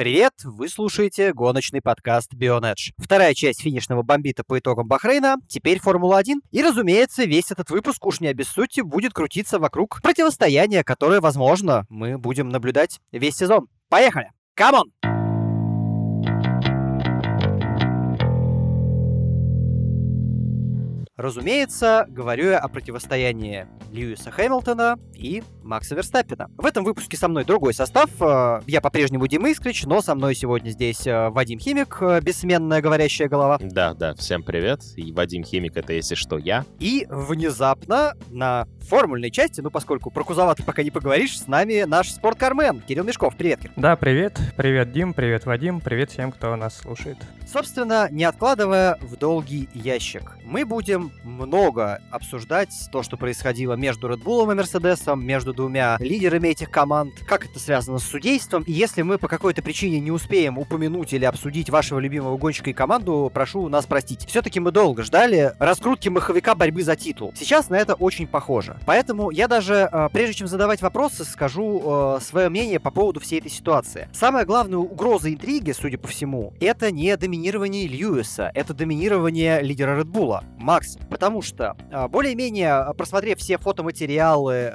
Привет! Вы слушаете гоночный подкаст Bionedge. Вторая часть финишного бомбита по итогам Бахрейна, теперь Формула-1. И, разумеется, весь этот выпуск, уж не обессудьте, будет крутиться вокруг противостояния, которое, возможно, мы будем наблюдать весь сезон. Поехали! Come on! Разумеется, говорю я о противостоянии Льюиса Хэмилтона и Макса Верстаппина. В этом выпуске со мной другой состав. Э, я по-прежнему Дима Искрич, но со мной сегодня здесь э, Вадим Химик, э, бессменная говорящая голова. Да, да, всем привет. И Вадим Химик это, если что, я. И внезапно на формульной части, ну поскольку про кузова ты пока не поговоришь, с нами наш спорткармен Кирилл Мешков. Привет, Кир. Да, привет. Привет, Дим, привет, Вадим, привет всем, кто нас слушает. Собственно, не откладывая в долгий ящик, мы будем много обсуждать то, что происходило между Red Bull и Мерседесом, между двумя лидерами этих команд, как это связано с судейством. И если мы по какой-то причине не успеем упомянуть или обсудить вашего любимого гонщика и команду, прошу нас простить. Все-таки мы долго ждали раскрутки маховика борьбы за титул. Сейчас на это очень похоже. Поэтому я даже, э, прежде чем задавать вопросы, скажу э, свое мнение по поводу всей этой ситуации. Самая главная угроза интриги, судя по всему, это не доминирование Льюиса, это доминирование лидера Bull, Макс. Потому что, э, более-менее, просмотрев все фотоматериалы,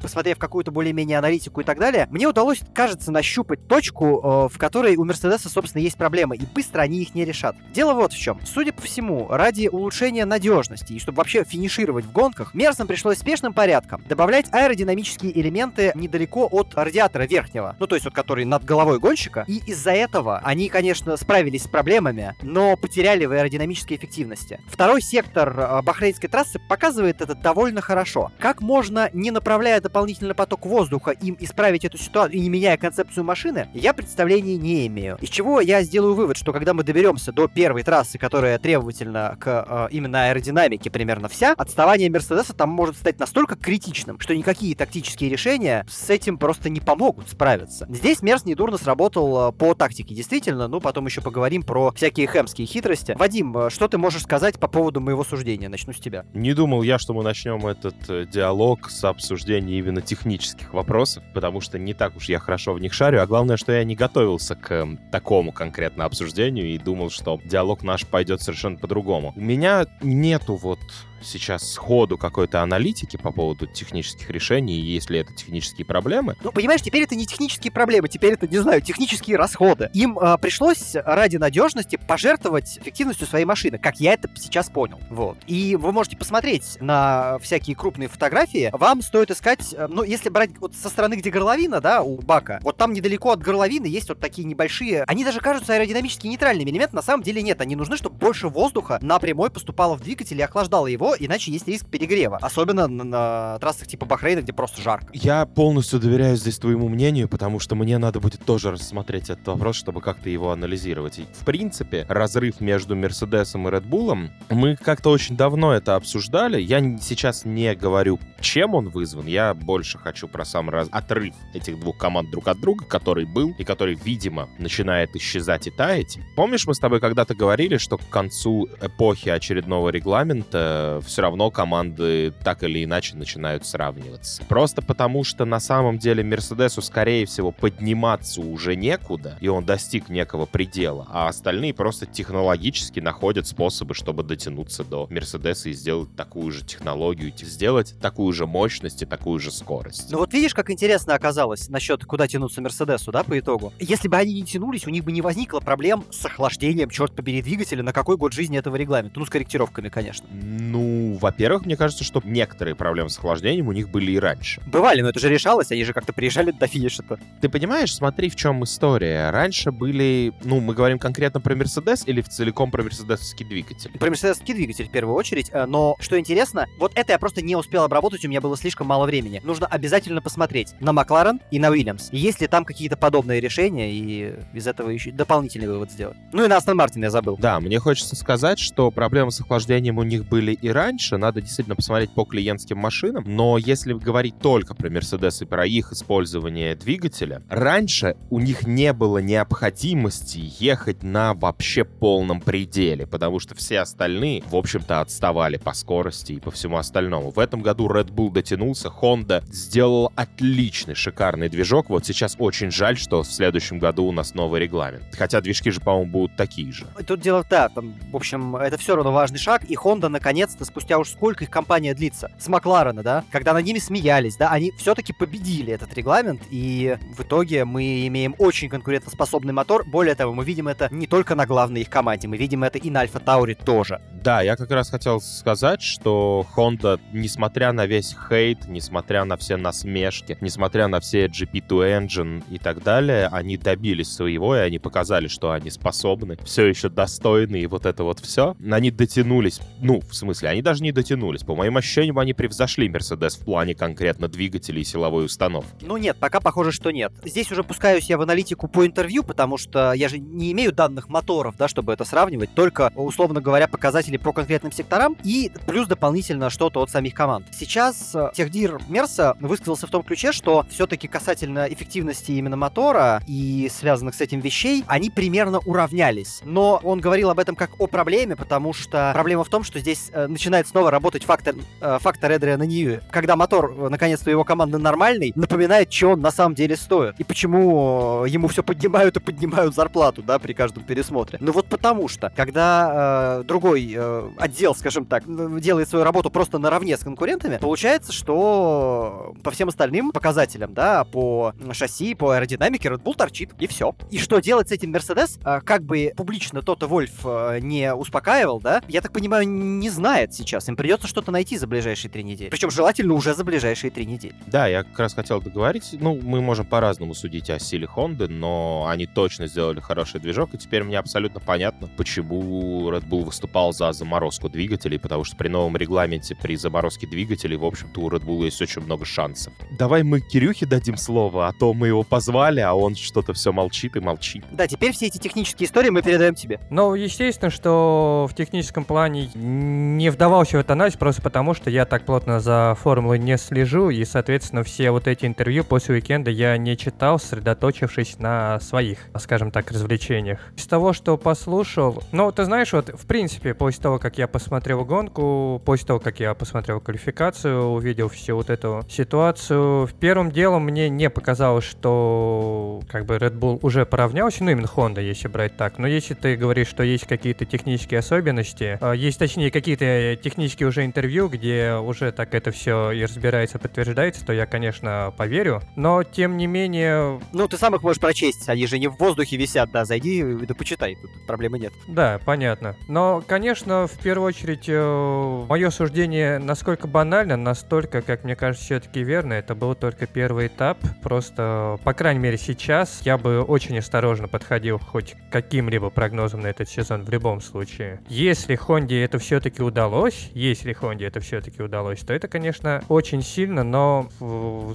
посмотрев какую-то более-менее аналитику и так далее, мне удалось, кажется, нащупать точку, в которой у Мерседеса, собственно, есть проблемы, и быстро они их не решат. Дело вот в чем. Судя по всему, ради улучшения надежности и чтобы вообще финишировать в гонках, Мерсам пришлось спешным порядком добавлять аэродинамические элементы недалеко от радиатора верхнего, ну то есть вот который над головой гонщика, и из-за этого они, конечно, справились с проблемами, но потеряли в аэродинамической эффективности. Второй сектор э, Бахрейнской трассы показывает это довольно хорошо. Как можно, не направляя дополнительный поток воздуха, им исправить эту ситуацию и не меняя концепцию машины, я представления не имею. Из чего я сделаю вывод, что когда мы доберемся до первой трассы, которая требовательна к э, именно аэродинамике примерно вся, отставание Мерседеса там может стать настолько критичным, что никакие тактические решения с этим просто не помогут справиться. Здесь Мерс недурно сработал э, по тактике, действительно, ну потом еще поговорим про всякие хэмские хитрости. Вадим, э, что ты можешь сказать по поводу моего суждения? Начну с тебя. Не думал я, что мы начнем этот э, диалог с обсуждения именно технических вопросов, потому что не так уж я хорошо в них шарю, а главное, что я не готовился к такому конкретно обсуждению и думал, что диалог наш пойдет совершенно по-другому. У меня нету вот сейчас сходу какой-то аналитики по поводу технических решений, есть ли это технические проблемы. Ну, понимаешь, теперь это не технические проблемы, теперь это, не знаю, технические расходы. Им э, пришлось ради надежности пожертвовать эффективностью своей машины, как я это сейчас понял. Вот. И вы можете посмотреть на всякие крупные фотографии. Вам стоит искать, э, ну, если брать вот со стороны, где горловина, да, у бака, вот там недалеко от горловины есть вот такие небольшие, они даже кажутся аэродинамически нейтральными элементами, на самом деле нет, они нужны, чтобы больше воздуха напрямую поступало в двигатель и охлаждало его, иначе есть риск перегрева. Особенно на, на трассах типа Бахрейна, где просто жарко. Я полностью доверяю здесь твоему мнению, потому что мне надо будет тоже рассмотреть этот вопрос, чтобы как-то его анализировать. И, в принципе, разрыв между Мерседесом и Редбулом, мы как-то очень давно это обсуждали. Я сейчас не говорю, чем он вызван. Я больше хочу про сам раз... отрыв этих двух команд друг от друга, который был и который, видимо, начинает исчезать и таять. Помнишь, мы с тобой когда-то говорили, что к концу эпохи очередного регламента все равно команды так или иначе начинают сравниваться. Просто потому, что на самом деле Мерседесу, скорее всего, подниматься уже некуда, и он достиг некого предела, а остальные просто технологически находят способы, чтобы дотянуться до Мерседеса и сделать такую же технологию, сделать такую же мощность и такую же скорость. Ну вот видишь, как интересно оказалось насчет куда тянуться Мерседесу, да, по итогу. Если бы они не тянулись, у них бы не возникло проблем с охлаждением, черт побери, двигателя на какой год жизни этого регламента. Ну, с корректировками, конечно. Ну, ну, во-первых, мне кажется, что некоторые проблемы с охлаждением у них были и раньше. Бывали, но это же решалось, они же как-то приезжали до финиша-то. Ты понимаешь, смотри, в чем история. Раньше были, ну, мы говорим конкретно про Мерседес или в целиком про мерседесовский двигатель? Про мерседесовский двигатель в первую очередь, э, но что интересно, вот это я просто не успел обработать, у меня было слишком мало времени. Нужно обязательно посмотреть на Макларен и на Уильямс. Есть ли там какие-то подобные решения, и из этого еще дополнительный вывод сделать. Ну и на Астон Мартин я забыл. Да, мне хочется сказать, что проблемы с охлаждением у них были и раньше, раньше, надо действительно посмотреть по клиентским машинам, но если говорить только про Mercedes и про их использование двигателя, раньше у них не было необходимости ехать на вообще полном пределе, потому что все остальные, в общем-то, отставали по скорости и по всему остальному. В этом году Red Bull дотянулся, Honda сделал отличный, шикарный движок. Вот сейчас очень жаль, что в следующем году у нас новый регламент. Хотя движки же, по-моему, будут такие же. Тут дело да, там, в общем, это все равно важный шаг, и Honda наконец-то, спустя уж сколько их компания длится, с Макларена, да, когда над ними смеялись, да, они все-таки победили этот регламент, и в итоге мы имеем очень конкурентоспособный мотор. Более того, мы видим это не только на главной их команде, мы видим это и на Альфа Тауре тоже. Да, я как раз хотел сказать, что Honda, несмотря на весь хейт, несмотря на все насмешки, несмотря на все GP2 Engine и так далее, они добились своего, и они показали, что они способны, все еще достойны, и вот это вот все. Они дотянулись, ну, в смысле, они даже не дотянулись. По моим ощущениям, они превзошли Mercedes в плане конкретно двигателей и силовой установки. Ну нет, пока похоже, что нет. Здесь уже пускаюсь я в аналитику по интервью, потому что я же не имею данных моторов, да, чтобы это сравнивать, только, условно говоря, показатели по конкретным секторам и плюс дополнительно что-то от самих команд. Сейчас э, техдир Мерса высказался в том ключе, что все-таки касательно эффективности именно мотора и связанных с этим вещей, они примерно уравнялись. Но он говорил об этом как о проблеме, потому что проблема в том, что здесь э, начинает снова работать фактор, э, фактор Эдриана Ньюи. Когда мотор, э, наконец-то, его команды нормальный, напоминает, что он на самом деле стоит. И почему э, ему все поднимают и поднимают зарплату, да, при каждом пересмотре. Ну вот потому что, когда э, другой э, отдел, скажем так, делает свою работу просто наравне с конкурентами, получается, что по всем остальным показателям, да, по шасси, по аэродинамике Red Bull торчит, и все. И что делать с этим Mercedes? Э, как бы публично Тота Вольф не успокаивал, да, я так понимаю, не знает сейчас. Им придется что-то найти за ближайшие три недели. Причем желательно уже за ближайшие три недели. Да, я как раз хотел договорить. Ну, мы можем по-разному судить о силе Honda, но они точно сделали хороший движок, и теперь мне абсолютно понятно, почему Red Bull выступал за заморозку двигателей, потому что при новом регламенте при заморозке двигателей, в общем-то, у Red Bull есть очень много шансов. Давай мы Кирюхе дадим слово, а то мы его позвали, а он что-то все молчит и молчит. Да, теперь все эти технические истории мы передаем тебе. Ну, естественно, что в техническом плане не вдавался в этот анализ, просто потому что я так плотно за формулой не слежу, и, соответственно, все вот эти интервью после уикенда я не читал, сосредоточившись на своих, скажем так, развлечениях. Из того, что послушал, ну, ты знаешь, вот, в принципе, после того, как я посмотрел гонку, после того, как я посмотрел квалификацию, увидел всю вот эту ситуацию, в первым делом мне не показалось, что как бы Red Bull уже поравнялся, ну, именно Honda, если брать так. Но если ты говоришь, что есть какие-то технические особенности, а, есть, точнее, какие-то технические уже интервью, где уже так это все и разбирается, подтверждается, то я, конечно, поверю. Но, тем не менее... Ну, ты сам их можешь прочесть, они же не в воздухе висят, да, зайди да почитай, тут проблемы нет. Да, понятно. Но, конечно, в первую очередь, э, мое суждение насколько банально, настолько, как мне кажется, все-таки верно. Это был только первый этап. Просто, по крайней мере, сейчас я бы очень осторожно подходил хоть к каким-либо прогнозам на этот сезон в любом случае. Если Хонде это все-таки удалось, если Хонде это все-таки удалось, то это, конечно, очень сильно, но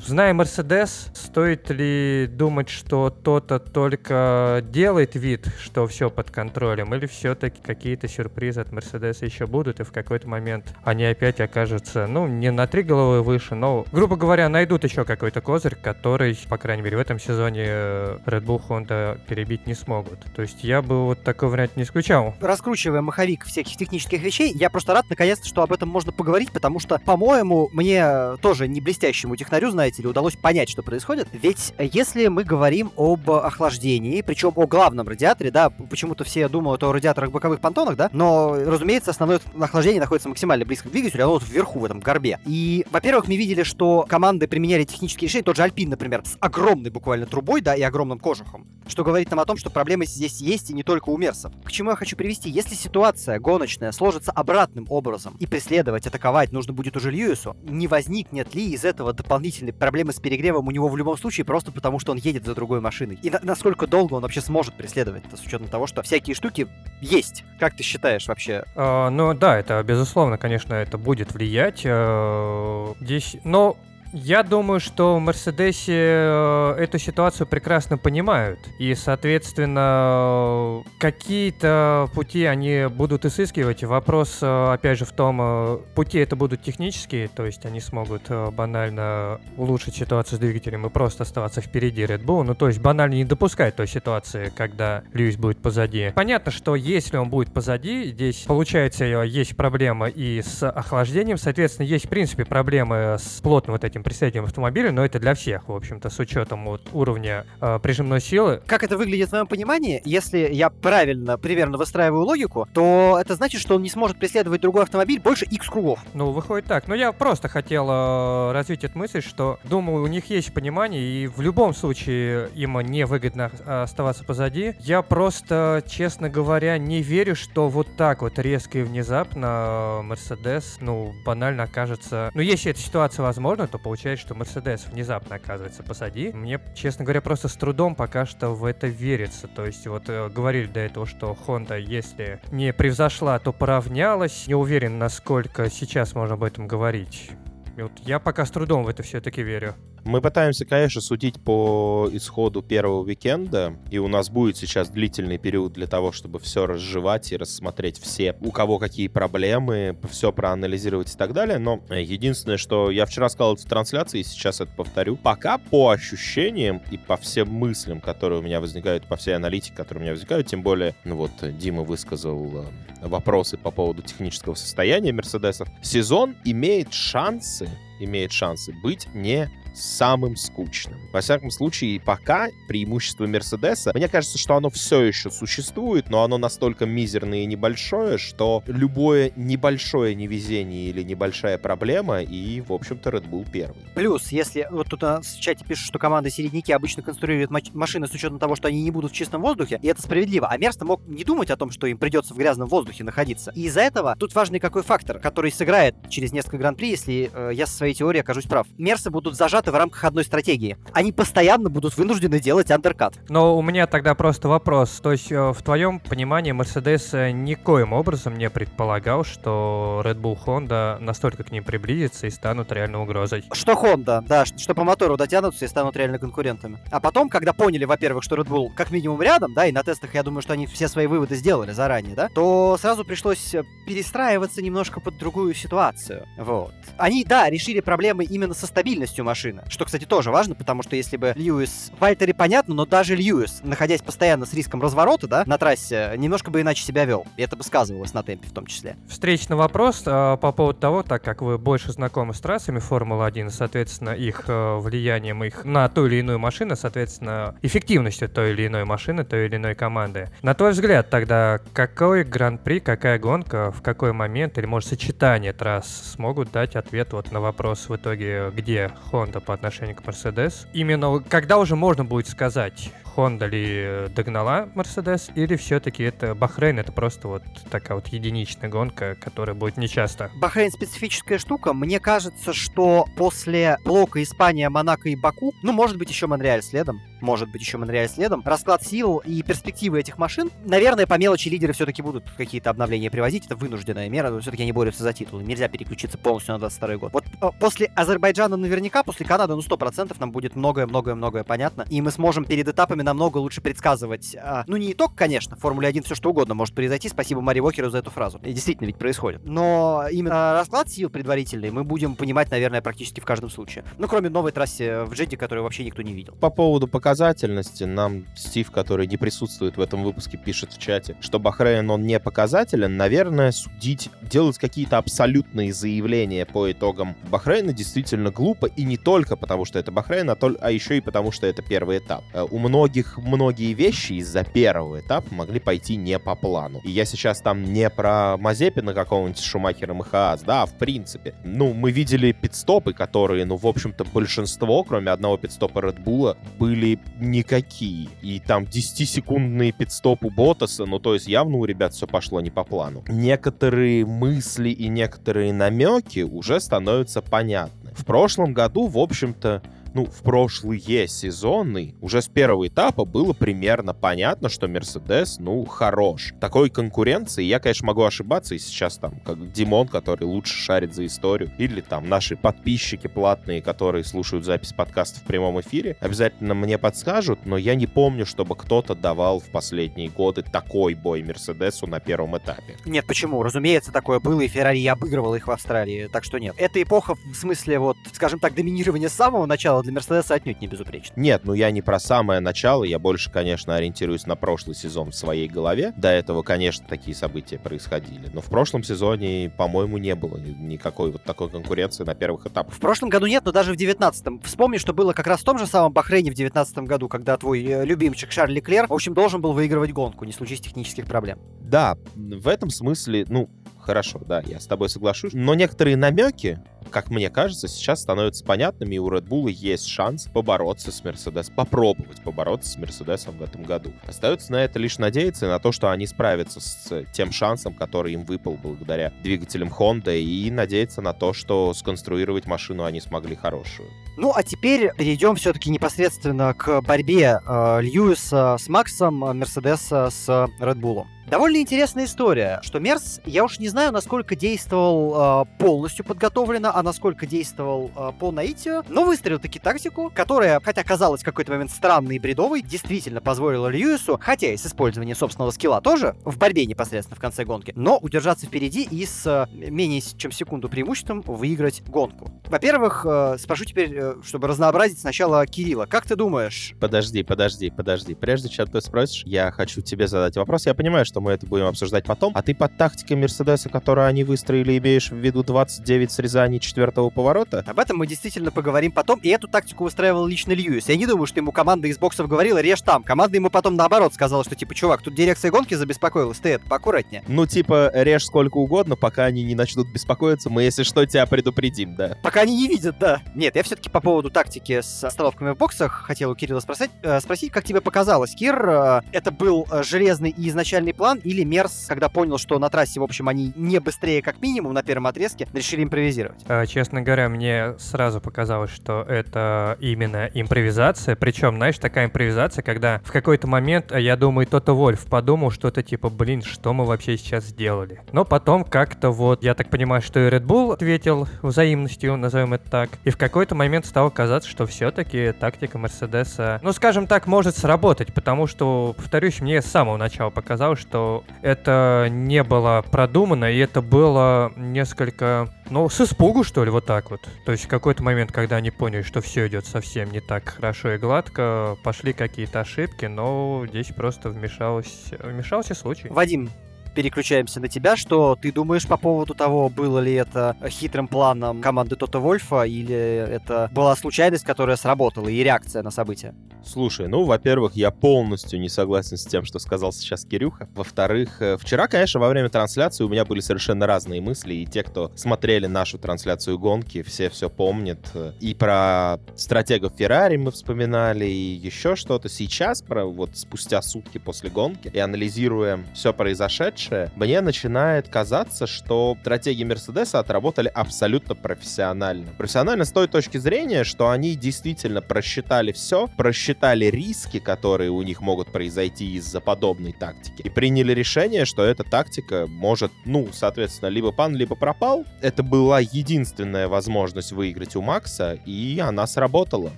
зная Мерседес, стоит ли думать, что то-то только делает вид, что все под контролем, или все-таки какие-то сюрпризы от Мерседеса еще будут, и в какой-то момент они опять окажутся, ну, не на три головы выше, но, грубо говоря, найдут еще какой-то козырь, который, по крайней мере, в этом сезоне э, Red Bull Honda перебить не смогут. То есть я бы вот такой вариант не исключал. Раскручивая маховик всяких технических вещей, я просто рад, наконец-то, что об этом можно поговорить, потому что, по-моему, мне тоже не блестящему технарю, знаете ли, удалось понять, что происходит. Ведь если мы говорим об охлаждении, причем о главном радиаторе, да, почему-то все думают о радиаторах боковых понтонах, да, но, разумеется, основное охлаждение находится максимально близко к двигателю, оно вот вверху, в этом горбе. И, во-первых, мы видели, что команды применяли технические решения, тот же Альпин, например, с огромной буквально трубой, да, и огромным кожухом, что говорит нам о том, что проблемы здесь есть и не только у мерсов. К чему я хочу привести? Если ситуация гоночная сложится обратным образом, и преследовать, атаковать нужно будет уже Льюису, не возникнет ли из этого дополнительной проблемы с перегревом у него в любом случае просто потому, что он едет за другой машиной? И на насколько долго он вообще сможет преследовать это, с учетом того, что всякие штуки есть? Как ты считаешь вообще? Uh, ну да, это безусловно, конечно, это будет влиять. Uh, здесь, но Я думаю, что в Мерседесе э, эту ситуацию прекрасно понимают. И, соответственно, какие-то пути они будут изыскивать. Вопрос, э, опять же, в том, э, пути это будут технические, то есть они смогут банально улучшить ситуацию с двигателем и просто оставаться впереди Red Bull. Ну, то есть банально не допускать той ситуации, когда Льюис будет позади. Понятно, что если он будет позади, здесь, получается, есть проблема и с охлаждением, соответственно, есть, в принципе, проблемы с плотным вот этим представителем автомобиля, но это для всех, в общем-то, с учетом вот уровня э, прижимной силы. Как это выглядит в моем понимании, если я правильно примерно выстраиваю логику, то это значит, что он не сможет преследовать другой автомобиль больше X кругов. Ну, выходит так. Но я просто хотел э, развить эту мысль, что, думаю, у них есть понимание, и в любом случае им невыгодно оставаться позади. Я просто, честно говоря, не верю, что вот так вот резко и внезапно Мерседес, ну, банально окажется... Ну, если эта ситуация возможна, то получается, что Мерседес внезапно оказывается позади. Мне, честно говоря, просто с трудом пока что в это верится. То есть вот э, говорили до этого, что Honda, если не превзошла, то поравнялась. Не уверен, насколько сейчас можно об этом говорить. И вот я пока с трудом в это все-таки верю. Мы пытаемся, конечно, судить по исходу первого уикенда, и у нас будет сейчас длительный период для того, чтобы все разжевать и рассмотреть все, у кого какие проблемы, все проанализировать и так далее. Но единственное, что я вчера сказал в трансляции, и сейчас это повторю, пока по ощущениям и по всем мыслям, которые у меня возникают, по всей аналитике, которые у меня возникают, тем более, ну вот, Дима высказал э, вопросы по поводу технического состояния Мерседесов, сезон имеет шансы имеет шансы быть не самым скучным. Во всяком случае, пока преимущество Мерседеса, мне кажется, что оно все еще существует, но оно настолько мизерное и небольшое, что любое небольшое невезение или небольшая проблема, и, в общем-то, Red Bull первый. Плюс, если вот тут в чате пишут, что команды середняки обычно конструируют машины с учетом того, что они не будут в чистом воздухе, и это справедливо. А Мерста мог не думать о том, что им придется в грязном воздухе находиться. И из-за этого тут важный какой фактор, который сыграет через несколько гран-при, если э, я со своей теорией окажусь прав. Мерсы будут зажаты зажаты в рамках одной стратегии. Они постоянно будут вынуждены делать андеркат. Но у меня тогда просто вопрос. То есть э, в твоем понимании Mercedes э, никоим образом не предполагал, что Red Bull Honda настолько к ним приблизится и станут реальной угрозой? Что Honda, да, что, по мотору дотянутся и станут реально конкурентами. А потом, когда поняли, во-первых, что Red Bull как минимум рядом, да, и на тестах я думаю, что они все свои выводы сделали заранее, да, то сразу пришлось э, перестраиваться немножко под другую ситуацию. Вот. Они, да, решили проблемы именно со стабильностью машины. Что, кстати, тоже важно, потому что если бы Льюис... В Вальтере понятно, но даже Льюис, находясь постоянно с риском разворота, да, на трассе, немножко бы иначе себя вел. И это бы сказывалось на темпе в том числе. Встречный вопрос э, по поводу того, так как вы больше знакомы с трассами Формулы-1, соответственно, их э, влиянием их на ту или иную машину, соответственно, эффективностью той или иной машины, той или иной команды. На твой взгляд, тогда какой гран-при, какая гонка, в какой момент, или, может, сочетание трасс смогут дать ответ вот на вопрос в итоге, где Honda по отношению к Mercedes. Именно когда уже можно будет сказать, Honda ли догнала Mercedes, или все-таки это Бахрейн, это просто вот такая вот единичная гонка, которая будет нечасто? Бахрейн специфическая штука. Мне кажется, что после блока Испания, Монако и Баку, ну, может быть, еще Монреаль следом, может быть, еще Монреаль следом, расклад сил и перспективы этих машин, наверное, по мелочи лидеры все-таки будут какие-то обновления привозить, это вынужденная мера, но все-таки они борются за титул, нельзя переключиться полностью на 22 год. Вот э, после Азербайджана наверняка, после Канады, ну, 100% нам будет многое-многое-многое понятно, и мы сможем перед этапами намного лучше предсказывать, а, ну, не итог, конечно, в Формуле 1 все что угодно может произойти, спасибо Мари Уокеру за эту фразу, и действительно ведь происходит, но именно расклад сил предварительный мы будем понимать, наверное, практически в каждом случае, ну, кроме новой трассе в Джеди, которую вообще никто не видел. По поводу показательности, нам Стив, который не присутствует в этом выпуске, пишет в чате, что Бахрейн, он не показателен, наверное, судить, делать какие-то абсолютные заявления по итогам Бахрейна действительно глупо, и не только потому, что это Бахрейн, а, то, а еще и потому, что это первый этап. Э, у многих многие вещи из-за первого этапа могли пойти не по плану. И я сейчас там не про Мазепина какого-нибудь Шумахера МХАС, да, а в принципе. Ну, мы видели пидстопы, которые, ну, в общем-то, большинство, кроме одного пидстопа Red Bull, были никакие. И там 10-секундные пидстопы Ботаса, ну, то есть явно у ребят все пошло не по плану. Некоторые мысли и некоторые намеки уже становятся понятны. В прошлом году, в общем-то, ну, в прошлые сезоны, уже с первого этапа было примерно понятно, что Мерседес, ну, хорош. Такой конкуренции, я, конечно, могу ошибаться, и сейчас там, как Димон, который лучше шарит за историю, или там наши подписчики платные, которые слушают запись подкаста в прямом эфире, обязательно мне подскажут, но я не помню, чтобы кто-то давал в последние годы такой бой Мерседесу на первом этапе. Нет, почему? Разумеется, такое было, и Феррари обыгрывал их в Австралии, так что нет. Эта эпоха, в смысле, вот, скажем так, доминирования с самого начала для Мерседеса отнюдь не безупречна. Нет, ну я не про самое начало, я больше, конечно, ориентируюсь на прошлый сезон в своей голове. До этого, конечно, такие события происходили, но в прошлом сезоне, по-моему, не было никакой вот такой конкуренции на первых этапах. В прошлом году нет, но даже в 19-м. Вспомни, что было как раз в том же самом Бахрейне в 19 году, когда твой э, любимчик Шарль Леклер, в общем, должен был выигрывать гонку, не случись технических проблем. Да, в этом смысле, ну, хорошо, да, я с тобой соглашусь. Но некоторые намеки, как мне кажется, сейчас становятся понятными, и у Red Bull есть шанс побороться с Mercedes, попробовать побороться с Мерседесом в этом году. Остается на это лишь надеяться и на то, что они справятся с тем шансом, который им выпал благодаря двигателям Honda, и надеяться на то, что сконструировать машину они смогли хорошую. Ну, а теперь перейдем все-таки непосредственно к борьбе э, Льюиса с Максом, Мерседеса с Red Bull. Довольно интересная история, что Мерс, я уж не знаю, насколько действовал э, полностью подготовленно, а насколько действовал э, по наитию, но выстроил таки тактику, которая, хотя казалась в какой-то момент странной и бредовой, действительно позволила Льюису, хотя и с использованием собственного скилла тоже, в борьбе непосредственно в конце гонки, но удержаться впереди и с э, менее чем секунду преимуществом выиграть гонку. Во-первых, э, спрошу теперь, э, чтобы разнообразить сначала Кирилла. Как ты думаешь? Подожди, подожди, подожди. Прежде чем ты спросишь, я хочу тебе задать вопрос. Я понимаю, что что мы это будем обсуждать потом. А ты под тактикой Мерседеса, которую они выстроили, имеешь в виду 29 срезаний четвертого поворота? Об этом мы действительно поговорим потом. И эту тактику выстраивал лично Льюис. Я не думаю, что ему команда из боксов говорила, режь там. Команда ему потом наоборот сказала, что типа, чувак, тут дирекция гонки забеспокоилась, ты это, поаккуратнее. Ну, типа, режь сколько угодно, пока они не начнут беспокоиться, мы, если что, тебя предупредим, да. Пока они не видят, да. Нет, я все-таки по поводу тактики с остановками в боксах хотел у Кирилла спросить, э, спросить, как тебе показалось, Кир, э, это был э, железный и изначальный план или Мерс, когда понял, что на трассе, в общем, они не быстрее как минимум на первом отрезке, решили импровизировать? А, честно говоря, мне сразу показалось, что это именно импровизация. Причем, знаешь, такая импровизация, когда в какой-то момент, а, я думаю, Тота Вольф подумал что-то типа, блин, что мы вообще сейчас сделали? Но потом как-то вот, я так понимаю, что и Red Bull ответил взаимностью, назовем это так. И в какой-то момент стало казаться, что все-таки тактика Мерседеса, ну, скажем так, может сработать, потому что, повторюсь, мне с самого начала показалось, что это не было продумано, и это было несколько, ну, с испугу, что ли, вот так вот. То есть в какой-то момент, когда они поняли, что все идет совсем не так хорошо и гладко, пошли какие-то ошибки, но здесь просто вмешалось, вмешался случай. Вадим, переключаемся на тебя. Что ты думаешь по поводу того, было ли это хитрым планом команды Тота Вольфа, или это была случайность, которая сработала, и реакция на события? Слушай, ну, во-первых, я полностью не согласен с тем, что сказал сейчас Кирюха. Во-вторых, э, вчера, конечно, во время трансляции у меня были совершенно разные мысли, и те, кто смотрели нашу трансляцию гонки, все все помнят. И про стратегов Феррари мы вспоминали, и еще что-то. Сейчас, про вот спустя сутки после гонки, и анализируя все произошедшее, мне начинает казаться, что стратегии Мерседеса отработали абсолютно профессионально. Профессионально с той точки зрения, что они действительно просчитали все, просчитали риски, которые у них могут произойти из-за подобной тактики, и приняли решение, что эта тактика может, ну, соответственно, либо пан, либо пропал. Это была единственная возможность выиграть у Макса, и она сработала.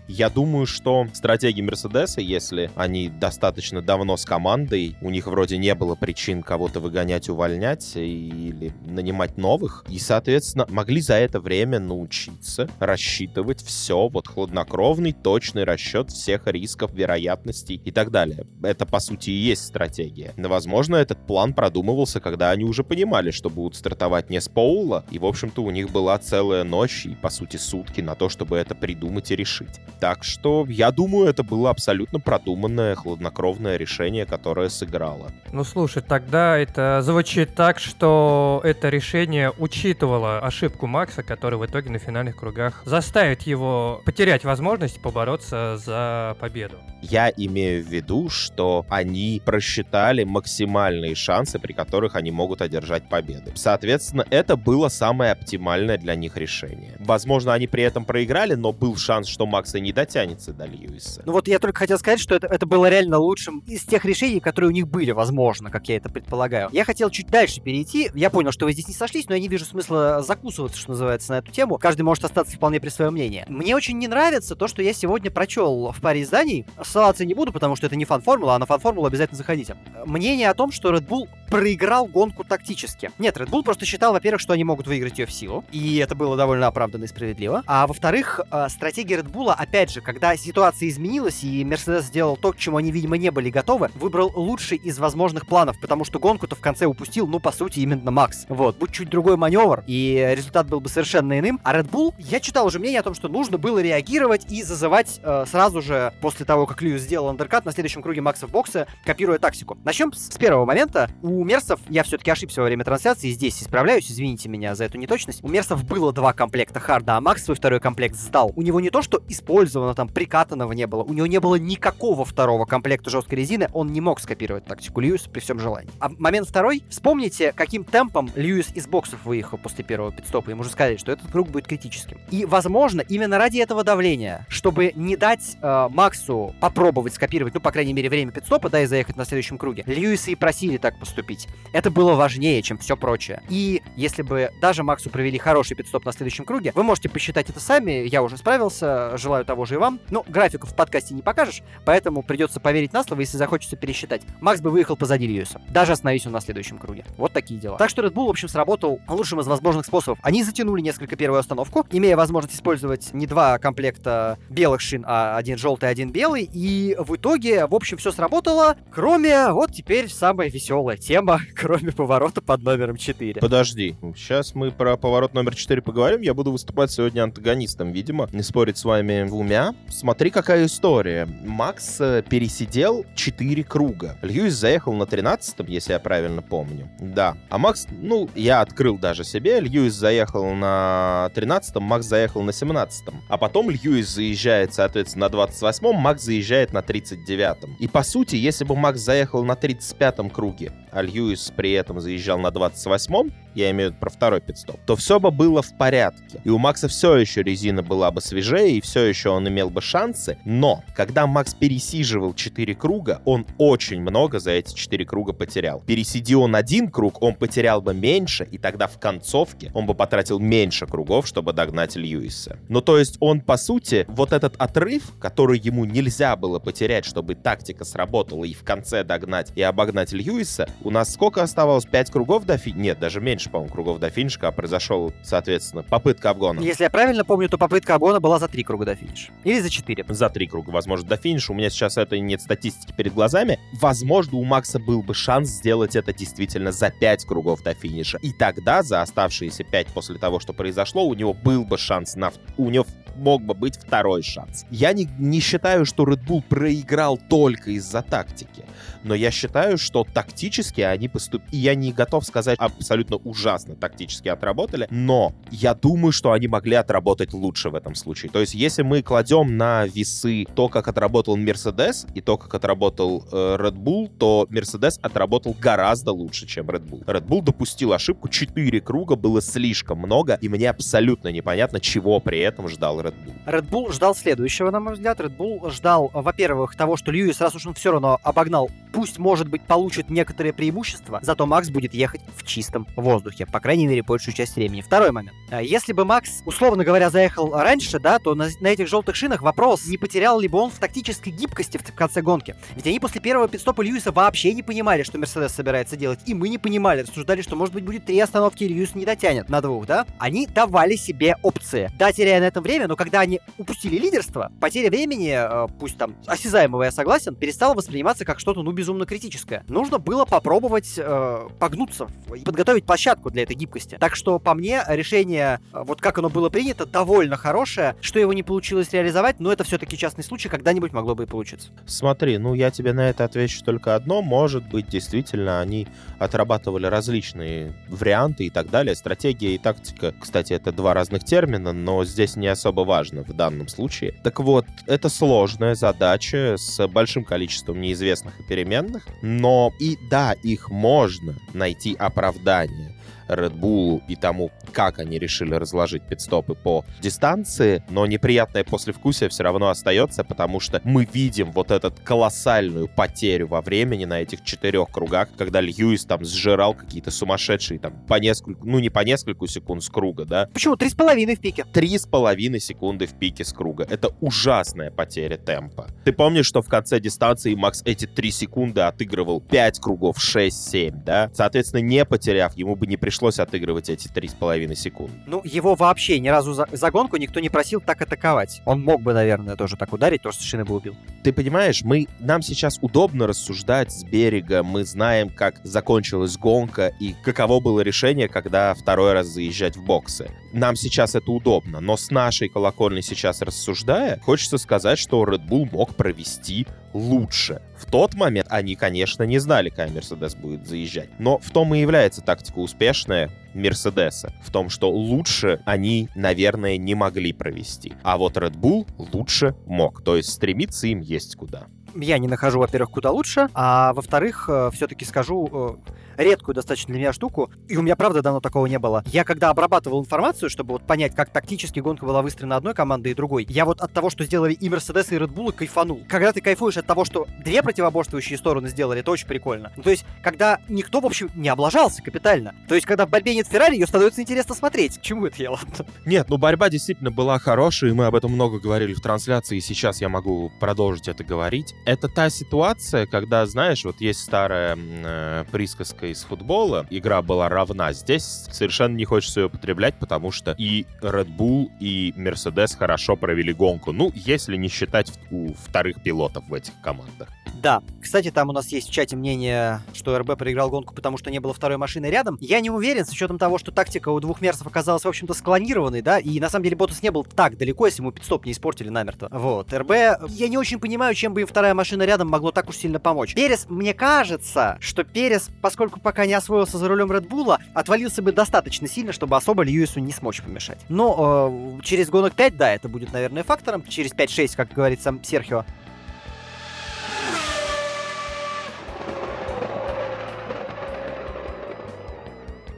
Я думаю, что стратегия Мерседеса, если они достаточно давно с командой, у них вроде не было причин кого-то выгонять, увольнять или нанимать новых, и, соответственно, могли за это время научиться рассчитывать все, вот хладнокровный, точный расчет всех рисков вероятностей и так далее. Это, по сути, и есть стратегия. Но, возможно, этот план продумывался, когда они уже понимали, что будут стартовать не с Поула, и, в общем-то, у них была целая ночь и, по сути, сутки на то, чтобы это придумать и решить. Так что, я думаю, это было абсолютно продуманное, хладнокровное решение, которое сыграло. Ну, слушай, тогда Это звучит так, что это решение учитывало ошибку Макса, который в итоге на финальных кругах заставит его потерять возможность побороться за победу. Я имею в виду, что они просчитали максимальные шансы, при которых они могут одержать победы. Соответственно, это было самое оптимальное для них решение. Возможно, они при этом проиграли, но был шанс, что Макс и не дотянется до Льюиса. Ну вот я только хотел сказать, что это, это было реально лучшим из тех решений, которые у них были, возможно, как я это предполагаю. Я хотел чуть дальше перейти. Я понял, что вы здесь не сошлись, но я не вижу смысла закусываться, что называется, на эту тему. Каждый может остаться вполне при своем мнении. Мне очень не нравится то, что я сегодня прочел в паре изданий. Ссылаться не буду, потому что это не фан-формула, а на фан-формулу обязательно заходите. Мнение о том, что Red Bull проиграл гонку тактически. Нет, Red Bull просто считал, во-первых, что они могут выиграть ее в силу, и это было довольно оправданно и справедливо. А во-вторых, э, стратегия Red Bull, опять же, когда ситуация изменилась, и Mercedes сделал то, к чему они, видимо, не были готовы, выбрал лучший из возможных планов, потому что гонку-то в конце упустил, ну, по сути, именно Макс. Вот, будь чуть другой маневр, и результат был бы совершенно иным. А Red Bull, я читал уже мнение о том, что нужно было реагировать и зазывать э, сразу же, после того, как Льюис сделал андеркат, на следующем круге Макса в боксе, копируя тактику. Начнем с первого момента. У Мерсов, я все-таки ошибся во время трансляции, здесь исправляюсь, извините меня за эту неточность. У Мерсов было два комплекта харда, а Макс свой второй комплект сдал. У него не то, что использовано там, прикатанного не было, у него не было никакого второго комплекта жесткой резины, он не мог скопировать тактику Льюиса при всем желании. А момент второй, вспомните, каким темпом Льюис из боксов выехал после первого пидстопа. Ему уже сказали, что этот круг будет критическим. И, возможно, именно ради этого давления, чтобы не дать э, Максу попробовать скопировать, ну, по крайней мере, время пидстопа, да, и заехать на следующем круге, Льюиса и просили так поступить. Это было важнее, чем все прочее. И если бы даже Максу провели хороший пидстоп на следующем круге, вы можете посчитать это сами, я уже справился, желаю того же и вам. Ну, графику в подкасте не покажешь, поэтому придется поверить на слово, если захочется пересчитать. Макс бы выехал позади Льюиса. Даже остановись он на следующем круге. Вот такие дела. Так что Red Bull, в общем, сработал лучшим из возможных способов. Они затянули несколько первую остановку, имея возможность использовать не два комплекта белых шин, а один желтый, один белый. И в итоге, в общем, все сработало, кроме вот теперь самая веселая тема, кроме поворота под номером 4. Подожди, сейчас мы про поворот номер 4 поговорим. Я буду выступать сегодня антагонистом, видимо. Не спорить с вами двумя. Смотри, какая история. Макс э, пересидел 4 круга. Льюис заехал на 13-м, если я правильно помню. Да. А Макс, ну, я открыл даже себе. Льюис заехал на 13-м, Макс заехал на 17-м. А потом Льюис заезжает, соответственно, на 28-м, Макс заезжает на 39-м. И по сути, если бы Макс заехал на 35-м круге, а Льюис при этом заезжал на 28-м, я имею в виду про второй пидстоп, то все бы было в порядке. И у Макса все еще резина была бы свежее, и все еще он имел бы шансы. Но, когда Макс пересиживал 4 круга, он очень много за эти 4 круга потерял. Пересиди он один круг, он потерял бы меньше, и тогда в концовке он бы потратил меньше кругов, чтобы догнать Льюиса. Ну, то есть он, по сути, вот этот отрыв, который ему нельзя было потерять, чтобы тактика сработала и в конце догнать и обогнать Льюиса, у нас сколько оставалось? 5 кругов до финиша? Нет, даже меньше, по-моему, кругов до финиша, а произошел, соответственно, попытка обгона. Если я правильно помню, то попытка обгона была за три круга до финиша. Или за четыре. За три круга, возможно, до финиша. У меня сейчас это нет статистики перед глазами. Возможно, у Макса был бы шанс сделать это действительно за 5 кругов до финиша. И тогда, за оставшиеся 5 после того, что произошло, у него был бы шанс на... У него мог бы быть второй шанс. Я не, не считаю, что Red Bull проиграл только из-за тактики, но я считаю, что тактически они поступили... Я не готов сказать абсолютно ужасно тактически отработали, но я думаю, что они могли отработать лучше в этом случае. То есть, если мы кладем на весы то, как отработал Mercedes и то, как отработал э, Red Bull, то Mercedes отработал гораздо лучше, чем Red Bull. Red Bull допустил ошибку, 4 круга было слишком много, и мне абсолютно непонятно, чего при этом ждал Red Bull. Red Bull ждал следующего, на мой взгляд. Red Bull ждал, во-первых, того, что Льюис, раз уж он все равно обогнал, пусть, может быть, получит некоторые преимущества, зато Макс будет ехать в чистом воздухе, по крайней мере, большую часть времени. Второй момент. А Если бы Макс, условно говоря, заехал раньше, да, то на, на этих желтых шинах вопрос, не потерял ли бы он в тактической гибкости в конце гонки. Ведь они после первого пидстопа Льюиса вообще не понимали, что Мерседес собирается делать. И мы не понимали, рассуждали, что, может быть, будет три остановки, и Льюис не дотянет на двух, да? Они давали себе опции. Да, теряя на этом время, но когда они упустили лидерство, потеря времени, э, пусть там осязаемого, я согласен, перестала восприниматься как что-то, ну, безумно критическое. Нужно было попробовать э, погнуться и подготовить площадку для этой гибкости. Так что, по мне, решение, э, вот как оно было принято, довольно хорошее. Что его не получилось реализовать, но это все-таки частный случай, когда-нибудь могло бы и получиться. Смотри, ну я тебе на это отвечу только одно. Может быть, действительно, они отрабатывали различные варианты и так далее. Стратегия и тактика, кстати, это два разных термина, но здесь не особо важно в данном случае. Так вот, это сложная задача с большим количеством неизвестных и переменных, но и да, их можно найти оправдание. Red Bull и тому, как они решили разложить пидстопы по дистанции, но неприятное послевкусие все равно остается, потому что мы видим вот эту колоссальную потерю во времени на этих четырех кругах, когда Льюис там сжирал какие-то сумасшедшие там по несколько, ну не по несколько секунд с круга, да? Почему? Три с половиной в пике. Три с половиной секунды в пике с круга. Это ужасная потеря темпа. Ты помнишь, что в конце дистанции Макс эти три секунды отыгрывал 5 кругов, 6-7, да? Соответственно, не потеряв, ему бы не пришлось пришлось отыгрывать эти три с половиной секунды. Ну, его вообще ни разу за, за гонку никто не просил так атаковать. Он мог бы, наверное, тоже так ударить, то, что Шины бы убил. Ты понимаешь, мы, нам сейчас удобно рассуждать с берега, мы знаем, как закончилась гонка и каково было решение, когда второй раз заезжать в боксы. Нам сейчас это удобно, но с нашей колокольни сейчас рассуждая, хочется сказать, что Red Bull мог провести лучше. В тот момент они, конечно, не знали, когда Мерседес будет заезжать. Но в том и является тактика успешная Мерседеса. В том, что лучше они, наверное, не могли провести. А вот Red Bull лучше мог. То есть стремиться им есть куда я не нахожу, во-первых, куда лучше, а во-вторых, э, все-таки скажу э, редкую достаточно для меня штуку, и у меня, правда, давно такого не было. Я когда обрабатывал информацию, чтобы вот понять, как тактически гонка была выстроена одной командой и другой, я вот от того, что сделали и Мерседес, и Bull, кайфанул. Когда ты кайфуешь от того, что две противоборствующие стороны сделали, это очень прикольно. Ну, то есть, когда никто, в общем, не облажался капитально. То есть, когда в борьбе нет Феррари, ее становится интересно смотреть. К чему это я, ладно? Нет, ну борьба действительно была хорошая, и мы об этом много говорили в трансляции, и сейчас я могу продолжить это говорить это та ситуация, когда, знаешь, вот есть старая э, присказка из футбола, игра была равна. Здесь совершенно не хочется ее употреблять, потому что и Red Bull, и Mercedes хорошо провели гонку. Ну, если не считать у вторых пилотов в этих командах. Да. Кстати, там у нас есть в чате мнение, что РБ проиграл гонку, потому что не было второй машины рядом. Я не уверен, с учетом того, что тактика у двух мерсов оказалась, в общем-то, склонированной, да, и на самом деле Ботас не был так далеко, если ему пидстоп не испортили намертво. Вот. РБ, я не очень понимаю, чем бы им вторая машина рядом могло так уж сильно помочь. Перес, мне кажется, что Перес, поскольку пока не освоился за рулем Редбула, отвалился бы достаточно сильно, чтобы особо Льюису не смочь помешать. Но э, через гонок 5, да, это будет, наверное, фактором. Через 5-6, как говорит сам Серхио.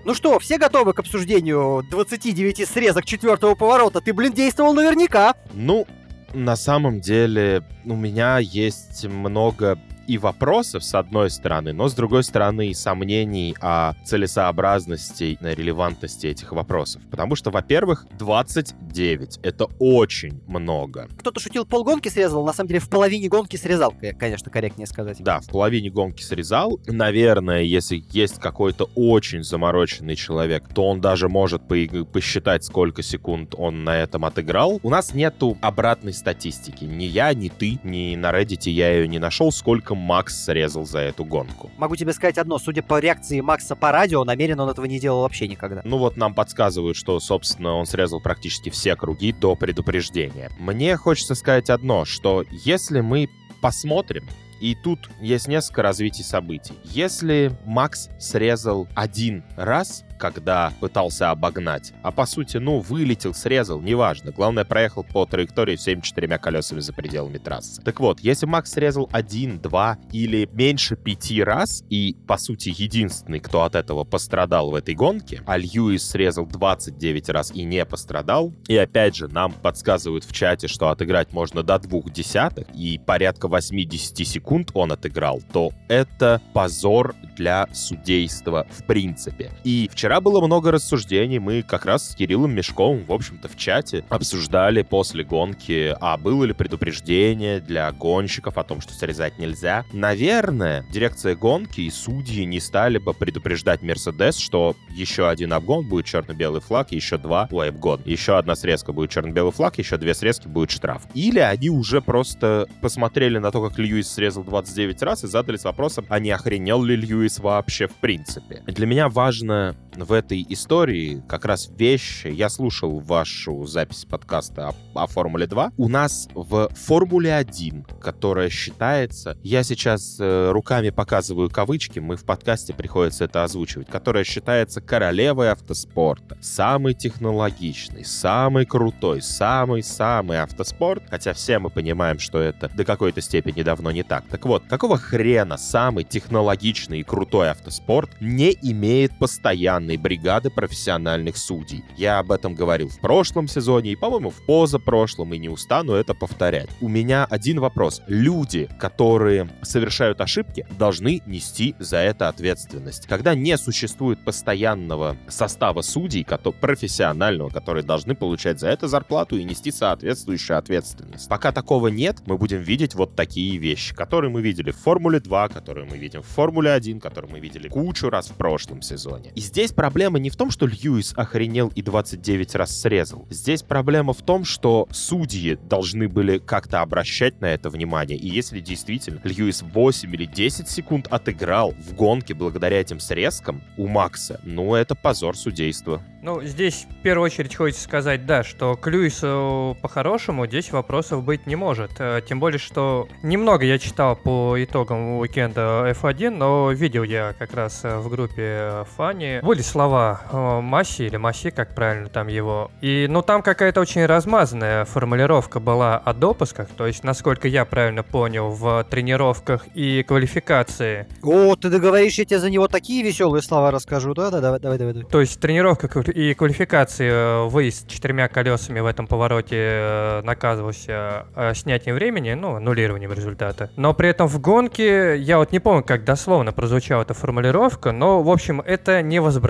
Ну что, все готовы к обсуждению 29 срезок четвертого поворота? Ты, блин, действовал наверняка. Ну, на самом деле, у меня есть много и вопросов, с одной стороны, но с другой стороны и сомнений о целесообразности, и релевантности этих вопросов. Потому что, во-первых, 29 — это очень много. Кто-то шутил, полгонки срезал, на самом деле в половине гонки срезал, конечно, корректнее сказать. Да, в половине гонки срезал. Наверное, если есть какой-то очень замороченный человек, то он даже может по посчитать, сколько секунд он на этом отыграл. У нас нету обратной статистики. Ни я, ни ты, ни на Reddit я ее не нашел, сколько Макс срезал за эту гонку. Могу тебе сказать одно, судя по реакции Макса по радио, намеренно он этого не делал вообще никогда. Ну вот нам подсказывают, что, собственно, он срезал практически все круги до предупреждения. Мне хочется сказать одно, что если мы посмотрим и тут есть несколько развитий событий. Если Макс срезал один раз, когда пытался обогнать. А по сути, ну, вылетел, срезал, неважно. Главное, проехал по траектории всеми четырьмя колесами за пределами трассы. Так вот, если Макс срезал один, два или меньше пяти раз, и, по сути, единственный, кто от этого пострадал в этой гонке, а Льюис срезал 29 раз и не пострадал, и опять же, нам подсказывают в чате, что отыграть можно до двух десятых, и порядка 80 секунд он отыграл, то это позор для судейства в принципе. И вчера было много рассуждений, мы как раз с Кириллом Мешковым, в общем-то, в чате обсуждали после гонки, а было ли предупреждение для гонщиков о том, что срезать нельзя. Наверное, дирекция гонки и судьи не стали бы предупреждать Мерседес, что еще один обгон будет черно-белый флаг, еще два, обгон, еще одна срезка будет черно-белый флаг, еще две срезки будет штраф. Или они уже просто посмотрели на то, как Льюис срезал 29 раз и задались вопросом, а не охренел ли Льюис вообще в принципе. Для меня важно в этой истории как раз вещи. Я слушал вашу запись подкаста о, о Формуле 2. У нас в Формуле 1, которая считается, я сейчас э, руками показываю кавычки, мы в подкасте приходится это озвучивать, которая считается королевой автоспорта, самый технологичный, самый крутой, самый-самый автоспорт, хотя все мы понимаем, что это до какой-то степени давно не так. Так вот, какого хрена самый технологичный и крутой автоспорт не имеет постоянной бригады профессиональных судей? Я об этом говорил в прошлом сезоне и, по-моему, в позапрошлом, и не устану это повторять. У меня один вопрос. Люди, которые совершают ошибки, должны нести за это ответственность. Когда не существует постоянного состава судей, профессионального, которые должны получать за это зарплату и нести соответствующую ответственность. Пока такого нет, мы будем видеть вот такие вещи, которые мы видели в Формуле 2, которые мы видим в Формуле 1, которые мы видели кучу раз в прошлом сезоне. И здесь проблема не в том, что Льюис охренел и 29 раз срезал. Здесь проблема в том, что судьи должны были как-то обращать на это внимание. И если действительно Льюис 8 или 10 секунд отыграл в гонке благодаря этим срезкам у Макса, ну это позор судейства. Ну, здесь в первую очередь хочется сказать, да, что к Льюису по-хорошему здесь вопросов быть не может. Э, тем более, что немного я читал по итогам уикенда F1, но видел я как раз э, в группе Фани. Были слова э, Масси или Масси, как правильно там его. И, ну, там какая-то очень размазанная формулировка была о допусках, то есть, насколько я правильно понял, в тренировках и квалификации. О, ты договоришь, я тебе за него такие веселые слова расскажу, да? Да, давай, давай, давай. То есть, тренировка и квалификации э, выезд с четырьмя колесами в этом повороте э, наказывался снятием времени, ну, аннулированием результата. Но при этом в гонке, я вот не помню, как дословно прозвучала эта формулировка, но, в общем, это не возбранялось,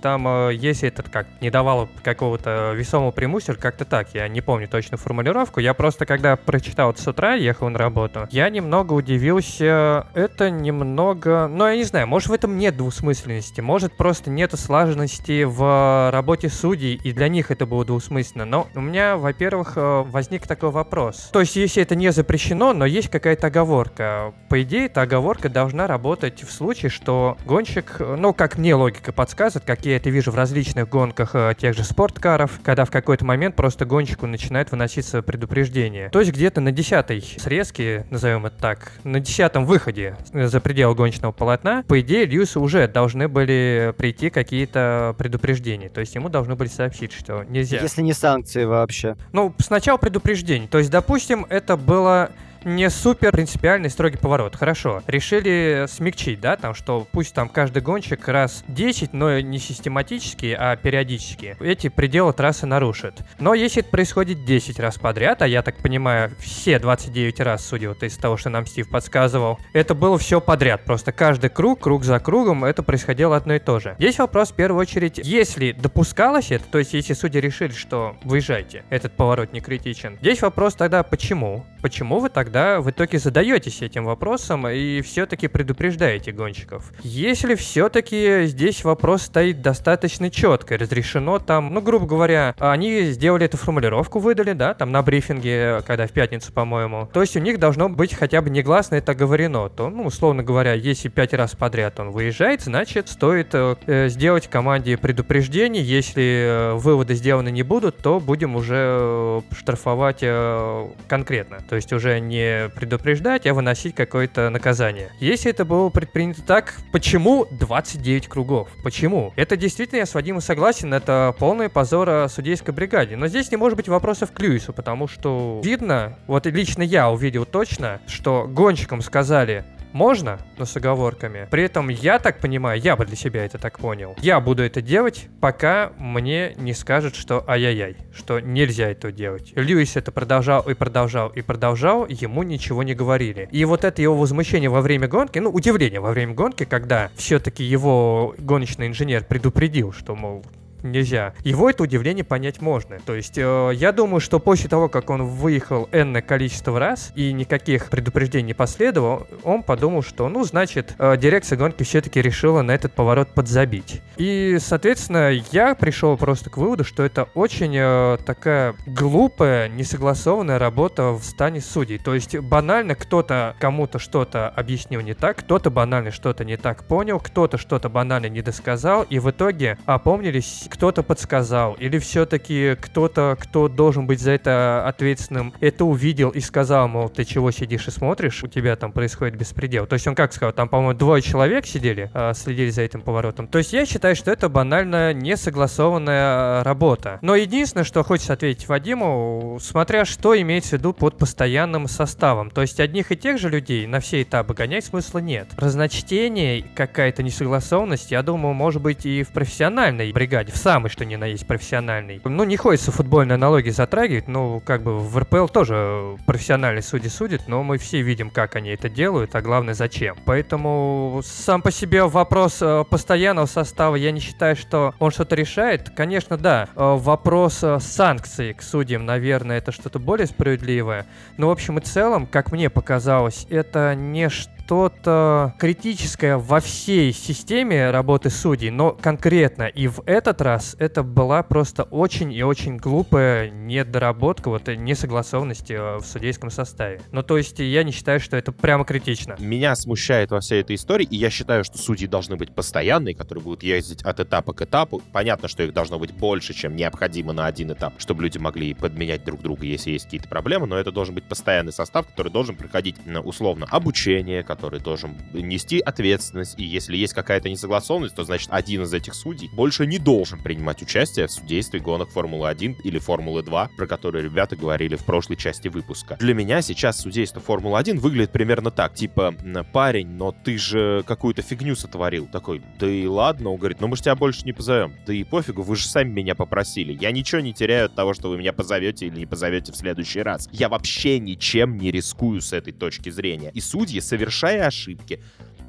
там, если это как не давало какого-то весомого преимущества, как-то так, я не помню точную формулировку, я просто, когда прочитал это с утра, ехал на работу, я немного удивился, это немного, ну, я не знаю, может, в этом нет двусмысленности, может, просто нету слаженности в работе судей, и для них это было двусмысленно. Но у меня, во-первых, э, возник такой вопрос. То есть, если это не запрещено, но есть какая-то оговорка. По идее, эта оговорка должна работать в случае, что гонщик, э, ну, как мне логика подсказывает, как я это вижу в различных гонках э, тех же спорткаров, когда в какой-то момент просто гонщику начинает выноситься предупреждение. То есть, где-то на десятой срезке, назовем это так, на десятом выходе за пределы гоночного полотна, по идее, Льюису уже должны были прийти какие-то предупреждения. То есть ему должны были сообщить, что нельзя. Если не санкции вообще. Ну, сначала предупреждение. То есть, допустим, это было не супер принципиальный строгий поворот. Хорошо. Решили смягчить, да, там, что пусть там каждый гонщик раз 10, но не систематически, а периодически. Эти пределы трассы нарушит. Но если это происходит 10 раз подряд, а я так понимаю, все 29 раз, судя вот из того, что нам Стив подсказывал, это было все подряд. Просто каждый круг, круг за кругом, это происходило одно и то же. Здесь вопрос в первую очередь, если допускалось это, то есть если судьи решили, что выезжайте, этот поворот не критичен, здесь вопрос тогда почему? Почему вы тогда тогда в итоге задаетесь этим вопросом и все-таки предупреждаете гонщиков. Если все-таки здесь вопрос стоит достаточно четко, разрешено там, ну, грубо говоря, они сделали эту формулировку, выдали, да, там на брифинге, когда в пятницу, по-моему. То есть у них должно быть хотя бы негласно это говорено. То, ну, условно говоря, если пять раз подряд он выезжает, значит, стоит э, сделать команде предупреждение. Если э, выводы сделаны не будут, то будем уже э, штрафовать э, конкретно. То есть уже не предупреждать, а выносить какое-то наказание. Если это было предпринято так, почему 29 кругов? Почему? Это действительно, я с Вадимом согласен, это полный позор судейской бригаде. Но здесь не может быть вопросов к Льюису, потому что видно, вот лично я увидел точно, что гонщикам сказали, можно, но с оговорками. При этом я так понимаю, я бы для себя это так понял. Я буду это делать, пока мне не скажут, что ай-яй-яй, что нельзя это делать. Льюис это продолжал и продолжал и продолжал, ему ничего не говорили. И вот это его возмущение во время гонки, ну, удивление во время гонки, когда все-таки его гоночный инженер предупредил, что, мол, нельзя. Его это удивление понять можно. То есть э, я думаю, что после того, как он выехал энное количество раз и никаких предупреждений не последовало, он подумал, что, ну, значит, э, дирекция гонки все-таки решила на этот поворот подзабить. И, соответственно, я пришел просто к выводу, что это очень э, такая глупая, несогласованная работа в стане судей. То есть банально кто-то кому-то что-то объяснил не так, кто-то банально что-то не так понял, кто-то что-то банально не досказал, и в итоге опомнились кто-то подсказал, или все-таки кто-то, кто должен быть за это ответственным, это увидел и сказал, мол, ты чего сидишь и смотришь, у тебя там происходит беспредел. То есть он как сказал, там, по-моему, двое человек сидели, а, следили за этим поворотом. То есть я считаю, что это банально несогласованная работа. Но единственное, что хочется ответить Вадиму, смотря что имеется в виду под постоянным составом. То есть одних и тех же людей на все этапы гонять смысла нет. Разночтение, какая-то несогласованность, я думаю, может быть и в профессиональной бригаде, самый что ни на есть профессиональный. Ну, не хочется футбольные аналогии затрагивать, ну, как бы в РПЛ тоже профессиональные судьи судят, но мы все видим, как они это делают, а главное, зачем. Поэтому сам по себе вопрос э, постоянного состава, я не считаю, что он что-то решает. Конечно, да, э, вопрос э, санкций к судьям, наверное, это что-то более справедливое. Но, в общем и целом, как мне показалось, это не что что-то критическое во всей системе работы судей, но конкретно и в этот раз это была просто очень и очень глупая недоработка, вот несогласованности э, в судейском составе. Ну, то есть я не считаю, что это прямо критично. Меня смущает во всей этой истории, и я считаю, что судьи должны быть постоянные, которые будут ездить от этапа к этапу. Понятно, что их должно быть больше, чем необходимо на один этап, чтобы люди могли подменять друг друга, если есть какие-то проблемы, но это должен быть постоянный состав, который должен проходить условно обучение, который должен нести ответственность, и если есть какая-то несогласованность, то значит один из этих судей больше не должен принимать участие в судействе гонок Формулы-1 или Формулы-2, про которые ребята говорили в прошлой части выпуска. Для меня сейчас судейство Формулы-1 выглядит примерно так, типа, парень, но ты же какую-то фигню сотворил. Такой, да и ладно, он говорит, ну мы же тебя больше не позовем. Да и пофигу, вы же сами меня попросили. Я ничего не теряю от того, что вы меня позовете или не позовете в следующий раз. Я вообще ничем не рискую с этой точки зрения. И судьи, совершая ошибки.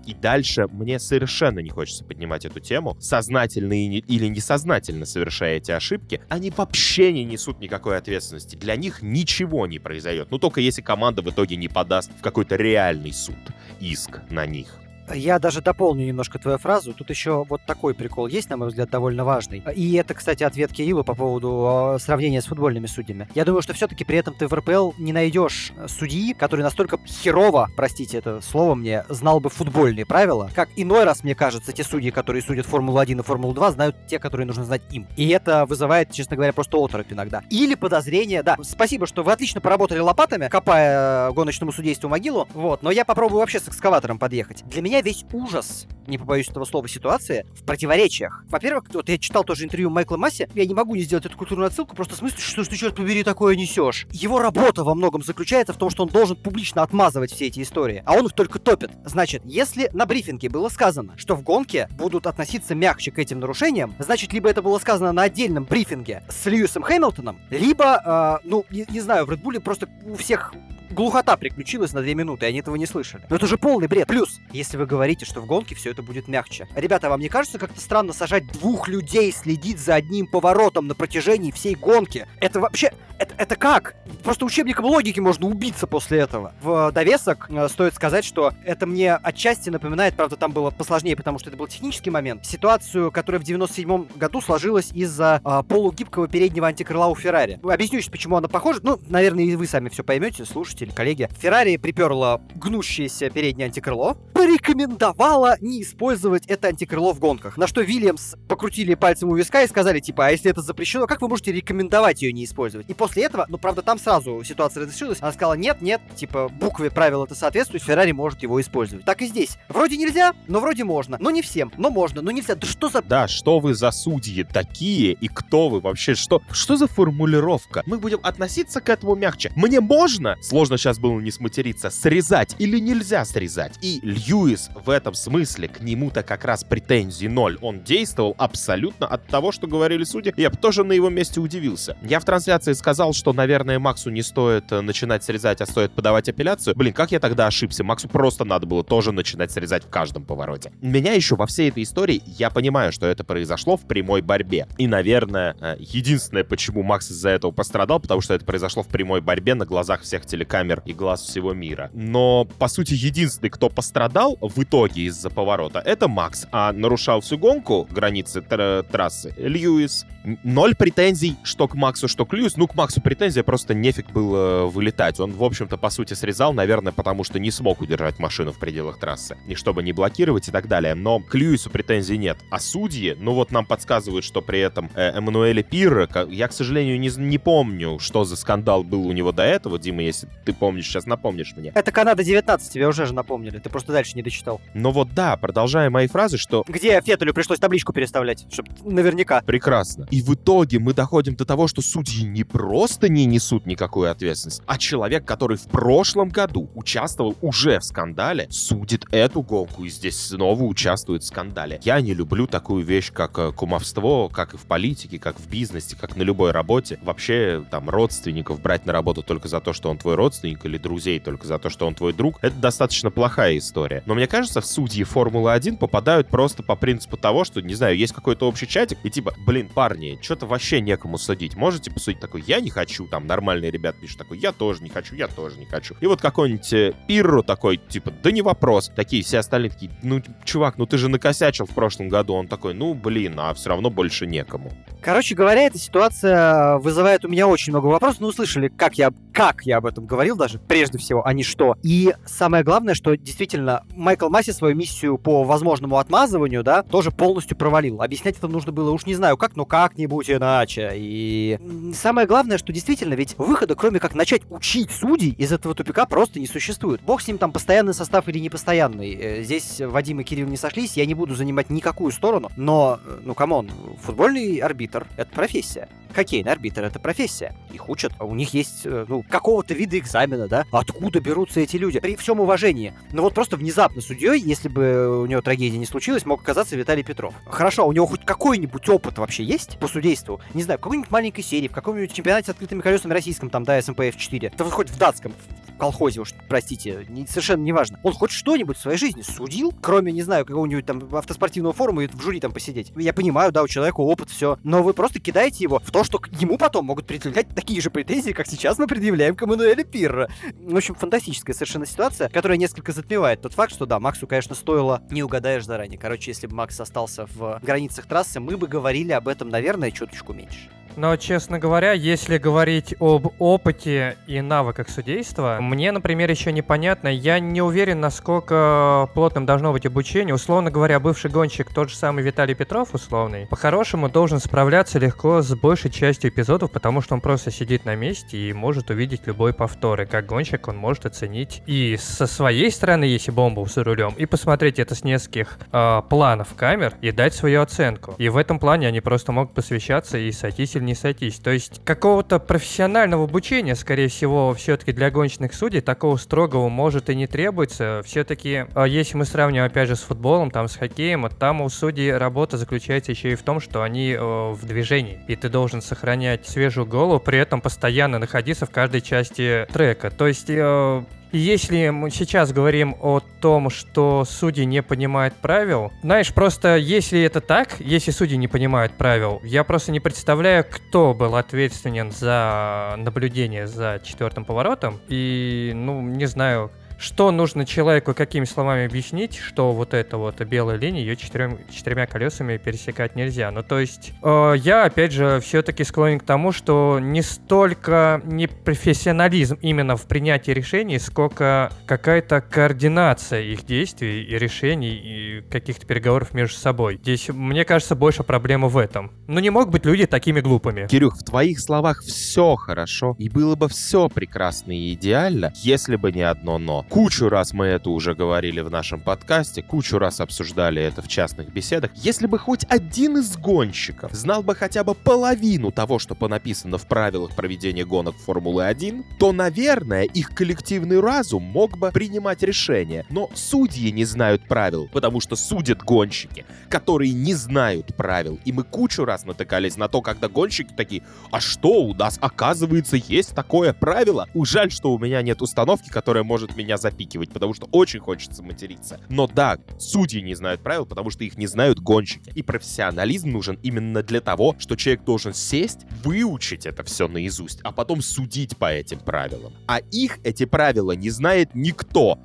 И дальше мне совершенно не хочется поднимать эту тему. Сознательно или несознательно совершая эти ошибки, они вообще не несут никакой ответственности. Для них ничего не произойдет. Ну, только если команда в итоге не подаст в какой-то реальный суд иск на них. Я даже дополню немножко твою фразу. Тут еще вот такой прикол есть, на мой взгляд, довольно важный. И это, кстати, ответ Кирилла по поводу э, сравнения с футбольными судьями. Я думаю, что все-таки при этом ты в РПЛ не найдешь судьи, который настолько херово, простите это слово мне, знал бы футбольные правила, как иной раз, мне кажется, те судьи, которые судят Формулу-1 и Формулу-2, знают те, которые нужно знать им. И это вызывает, честно говоря, просто оторопь иногда. Или подозрение, да, спасибо, что вы отлично поработали лопатами, копая гоночному судейству могилу, вот, но я попробую вообще с экскаватором подъехать. Для меня весь ужас, не побоюсь этого слова, ситуации в противоречиях. Во-первых, вот я читал тоже интервью Майкла Масси, я не могу не сделать эту культурную отсылку, просто в смысле, что ты, черт побери, такое несешь. Его работа во многом заключается в том, что он должен публично отмазывать все эти истории, а он их только топит. Значит, если на брифинге было сказано, что в гонке будут относиться мягче к этим нарушениям, значит, либо это было сказано на отдельном брифинге с Льюисом Хэмилтоном, либо, э, ну, не, не знаю, в Bull просто у всех глухота приключилась на 2 минуты, и они этого не слышали. Но это же полный бред. Плюс, если вы говорите, что в гонке все это будет мягче. Ребята, вам не кажется как-то странно сажать двух людей следить за одним поворотом на протяжении всей гонки? Это вообще... Это, это как? Просто учебником логики можно убиться после этого. В довесок э, стоит сказать, что это мне отчасти напоминает, правда, там было посложнее, потому что это был технический момент, ситуацию, которая в 97 году сложилась из-за э, полугибкого переднего антикрыла у Феррари. Объясню, почему она похожа. Ну, наверное, и вы сами все поймете, слушатели, коллеги. Феррари приперла гнущееся переднее антикрыло, порекомендовала не использовать это антикрыло в гонках. На что Вильямс покрутили пальцем у виска и сказали, типа, а если это запрещено, как вы можете рекомендовать ее не использовать? И после этого, ну, правда, там сразу ситуация разрешилась, она сказала, нет, нет, типа, букве правил это соответствует, Феррари может его использовать. Так и здесь. Вроде нельзя, но вроде можно. Но не всем, но можно, но нельзя. Да что за... Да, что вы за судьи такие и кто вы вообще? Что, что за формулировка? Мы будем относиться к этому мягче. Мне можно? Сложно можно сейчас было не сматериться, срезать или нельзя срезать. И Льюис в этом смысле, к нему-то как раз претензий ноль. Он действовал абсолютно от того, что говорили судьи. Я бы тоже на его месте удивился. Я в трансляции сказал, что, наверное, Максу не стоит э, начинать срезать, а стоит подавать апелляцию. Блин, как я тогда ошибся? Максу просто надо было тоже начинать срезать в каждом повороте. Меня еще во всей этой истории, я понимаю, что это произошло в прямой борьбе. И, наверное, э, единственное, почему Макс из-за этого пострадал, потому что это произошло в прямой борьбе на глазах всех телекамер и глаз всего мира. Но, по сути, единственный, кто пострадал в итоге из-за поворота, это Макс. А нарушал всю гонку, границы тр- трассы, Льюис. Ноль претензий, что к Максу, что к Льюис. Ну, к Максу претензия, просто нефиг было вылетать. Он, в общем-то, по сути, срезал, наверное, потому что не смог удержать машину в пределах трассы. И чтобы не блокировать и так далее. Но к Льюису претензий нет. А судьи, ну вот нам подсказывают, что при этом э, Эммануэле Пирра, я, к сожалению, не, не помню, что за скандал был у него до этого. Дима, если ты помнишь, сейчас напомнишь мне. Это Канада 19, тебе уже же напомнили. Ты просто дальше не дочитал. Но вот да, продолжая мои фразы, что... Где Феттелю пришлось табличку переставлять, чтобы наверняка. Прекрасно. И в итоге мы доходим до того, что судьи не просто не несут никакую ответственность, а человек, который в прошлом году участвовал уже в скандале, судит эту гонку и здесь снова участвует в скандале. Я не люблю такую вещь, как э, кумовство, как и в политике, как в бизнесе, как на любой работе. Вообще, там, родственников брать на работу только за то, что он твой родственник, или друзей только за то, что он твой друг, это достаточно плохая история. Но мне кажется, в судьи Формулы-1 попадают просто по принципу того, что, не знаю, есть какой-то общий чатик, и типа, блин, парни, что-то вообще некому судить. Можете посудить такой, я не хочу, там нормальные ребят пишут такой, я тоже не хочу, я тоже не хочу. И вот какой-нибудь э, Пирро такой, типа, да не вопрос. Такие все остальные такие, ну, чувак, ну ты же накосячил в прошлом году. Он такой, ну, блин, а все равно больше некому. Короче говоря, эта ситуация вызывает у меня очень много вопросов. Ну, услышали, как я, как я об этом говорил даже, прежде всего, а не что. И самое главное, что действительно Майкл Масси свою миссию по возможному отмазыванию, да, тоже полностью провалил. Объяснять это нужно было уж не знаю как, но как-нибудь иначе. И самое главное, что действительно, ведь выхода, кроме как начать учить судей, из этого тупика просто не существует. Бог с ним там постоянный состав или непостоянный. Э, Здесь Вадим и Кирилл не сошлись, я не буду занимать никакую сторону, но, э, ну, come on, футбольный арбитр — это профессия. Хоккейный арбитр — это профессия. Их учат, а у них есть, э, ну, какого-то вида экзамена, да? Откуда берутся эти люди? При всем уважении. Но вот просто внезапно судьей, если бы у него трагедия не случилась, мог оказаться Виталий Петров. Хорошо, у него хоть какой-нибудь опыт вообще есть по судейству? Не знаю, в какой-нибудь маленькой серии, в каком-нибудь чемпионате с открытыми колесами российском, там, да, SMP F4. Да вот хоть в датском, колхозе уж, простите, не, совершенно неважно. Он хоть что-нибудь в своей жизни судил, кроме, не знаю, какого-нибудь там автоспортивного форума и в жюри там посидеть. Я понимаю, да, у человека опыт, все. Но вы просто кидаете его в то, что ему потом могут предъявлять такие же претензии, как сейчас мы предъявляем к Эммануэлю Пирро. В общем, фантастическая совершенно ситуация, которая несколько затмевает тот факт, что да, Максу, конечно, стоило, не угадаешь заранее. Короче, если бы Макс остался в границах трассы, мы бы говорили об этом, наверное, чуточку меньше. Но, честно говоря, если говорить об опыте и навыках судейства, мне, например, еще непонятно, я не уверен, насколько плотным должно быть обучение. Условно говоря, бывший гонщик, тот же самый Виталий Петров, условный, по-хорошему должен справляться легко с большей частью эпизодов, потому что он просто сидит на месте и может увидеть любой повтор. И как гонщик он может оценить и со своей стороны, если бомба за рулем, и посмотреть это с нескольких э, планов камер и дать свою оценку. И в этом плане они просто могут посвящаться и сойтись или не сойтись. То есть какого-то профессионального обучения, скорее всего, все-таки для гоночных судей такого строгого может и не требуется. Все-таки, если мы сравним, опять же, с футболом, там, с хоккеем, там у судей работа заключается еще и в том, что они э, в движении. И ты должен сохранять свежую голову, при этом постоянно находиться в каждой части трека. То есть э, если мы сейчас говорим о том, что судьи не понимают правил, знаешь, просто если это так, если судьи не понимают правил, я просто не представляю, кто был ответственен за наблюдение за четвертым поворотом. И, ну, не знаю, что нужно человеку какими словами объяснить, что вот эта вот белая линия, ее четырем, четырьмя колесами пересекать нельзя. Ну, то есть, э, я, опять же, все-таки склонен к тому, что не столько не профессионализм именно в принятии решений, сколько какая-то координация их действий и решений и каких-то переговоров между собой. Здесь, мне кажется, больше проблема в этом. Ну, не могут быть люди такими глупыми. Кирюх, в твоих словах все хорошо, и было бы все прекрасно и идеально, если бы не одно «но». Кучу раз мы это уже говорили в нашем подкасте, кучу раз обсуждали это в частных беседах. Если бы хоть один из гонщиков знал бы хотя бы половину того, что понаписано в правилах проведения гонок Формулы-1, то, наверное, их коллективный разум мог бы принимать решения. Но судьи не знают правил, потому что судят гонщики, которые не знают правил. И мы кучу раз натыкались на то, когда гонщики такие, а что у нас, оказывается, есть такое правило? Жаль, что у меня нет установки, которая может меня запикивать, потому что очень хочется материться. Но да, судьи не знают правил, потому что их не знают гонщики. И профессионализм нужен именно для того, что человек должен сесть, выучить это все наизусть, а потом судить по этим правилам. А их эти правила не знает никто.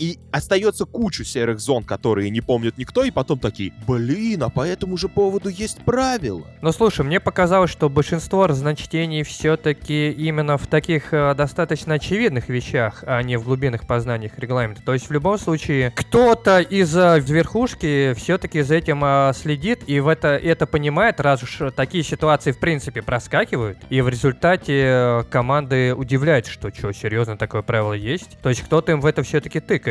И остается кучу серых зон, которые не помнит никто, и потом такие, блин, а по этому же поводу есть правила. Ну слушай, мне показалось, что большинство разночтений все-таки именно в таких э, достаточно очевидных вещах, а не в глубинных познаниях регламента. То есть в любом случае кто-то из э, верхушки все-таки за этим э, следит и в это, это понимает, раз уж такие ситуации в принципе проскакивают, и в результате э, команды удивляются, что что, серьезно такое правило есть. То есть кто-то им в это все-таки тыкает.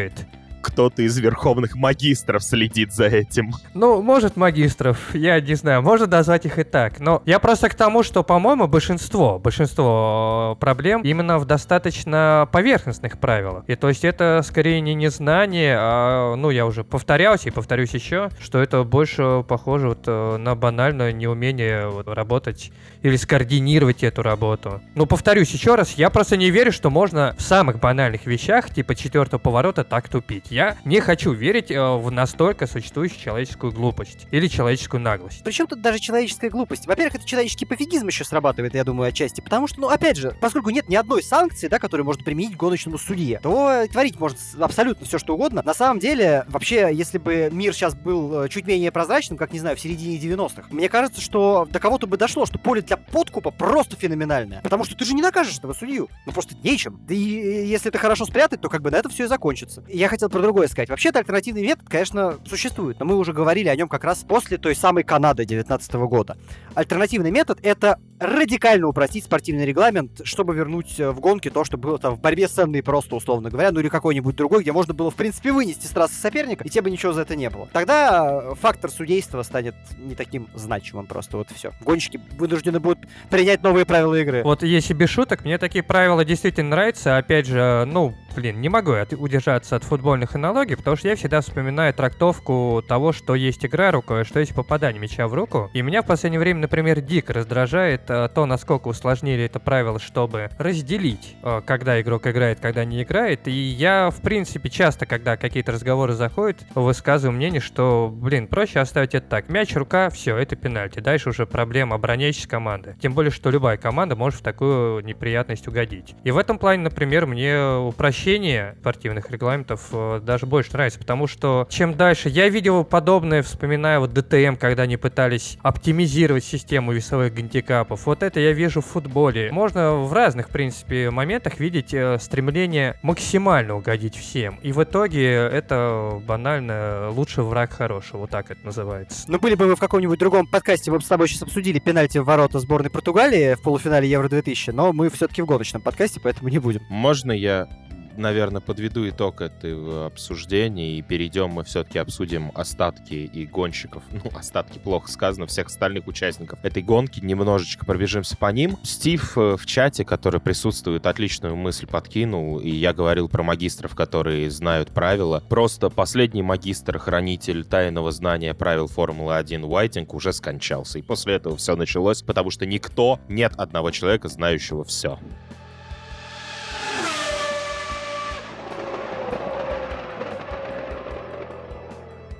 Кто-то из верховных магистров следит за этим. Ну, может, магистров, я не знаю, можно назвать их и так. Но я просто к тому, что, по-моему, большинство, большинство э, проблем именно в достаточно поверхностных правилах. И то есть это скорее не незнание, а, ну, я уже повторялся и повторюсь еще, что это больше похоже вот э, на банальное неумение вот, работать или скоординировать эту работу. Ну, повторюсь еще раз, я просто не верю, что можно в самых банальных вещах, типа четвертого поворота, так тупить. Я не хочу верить э, в настолько существующую человеческую глупость или человеческую наглость. Причем тут даже человеческая глупость? Во-первых, это человеческий пофигизм еще срабатывает, я думаю, отчасти. Потому что, ну, опять же, поскольку нет ни одной санкции, да, которую можно применить гоночному судье, то творить может абсолютно все, что угодно. На самом деле, вообще, если бы мир сейчас был э, чуть менее прозрачным, как, не знаю, в середине 90-х, мне кажется, что до кого-то бы дошло, что поле для подкупа просто феноменальное. Потому что ты же не накажешь этого судью. Ну, просто нечем. Да и э, если это хорошо спрятать, то как бы на это все и закончится. Я хотел про другое сказать. Вообще-то альтернативный метод, конечно, существует, но мы уже говорили о нем как раз после той самой Канады 19 года. Альтернативный метод — это радикально упростить спортивный регламент, чтобы вернуть э, в гонки то, что было там в борьбе с ценной просто, условно говоря, ну или какой-нибудь другой, где можно было, в принципе, вынести с трассы соперника, и тебе бы ничего за это не было. Тогда э, фактор судейства станет не таким значимым просто, вот все. Гонщики вынуждены будут принять новые правила игры. Вот если без шуток, мне такие правила действительно нравятся. Опять же, ну, блин, не могу я удержаться от футбольных аналогий, потому что я всегда вспоминаю трактовку того, что есть игра рукой, что есть попадание мяча в руку. И меня в последнее время, например, дико раздражает э, то, насколько усложнили это правило, чтобы разделить, э, когда игрок играет, когда не играет. И я, в принципе, часто, когда какие-то разговоры заходят, высказываю мнение, что, блин, проще оставить это так. Мяч, рука, все, это пенальти. Дальше уже проблема обороняющей команды. Тем более, что любая команда может в такую неприятность угодить. И в этом плане, например, мне упрощение спортивных регламентов э, даже больше нравится, потому что чем дальше... Я видел подобное, вспоминая вот ДТМ, когда они пытались оптимизировать систему весовых гандикапов. Вот это я вижу в футболе. Можно в разных, в принципе, моментах видеть э, стремление максимально угодить всем. И в итоге это банально лучший враг хорошего, вот так это называется. Ну, были бы мы в каком-нибудь другом подкасте, мы бы с тобой сейчас обсудили пенальти в ворота сборной Португалии в полуфинале Евро-2000, но мы все-таки в гоночном подкасте, поэтому не будем. Можно я, наверное, подведу итог этого обсуждения и перейдем, мы все-таки обсудим остатки и гонщиков. Ну, остатки плохо сказано, всех остальных участников этой гонки. Немножечко пробежимся по ним. Стив э, в чате, который присутствует, отличную мысль подкинул, и я говорил про магистров, которые знают правила. Просто последний магистр-хранитель тайного знания правил Формулы-1 Уайтинг уже скончался. И после этого все началось, потому что никто, нет одного человека, знающего все.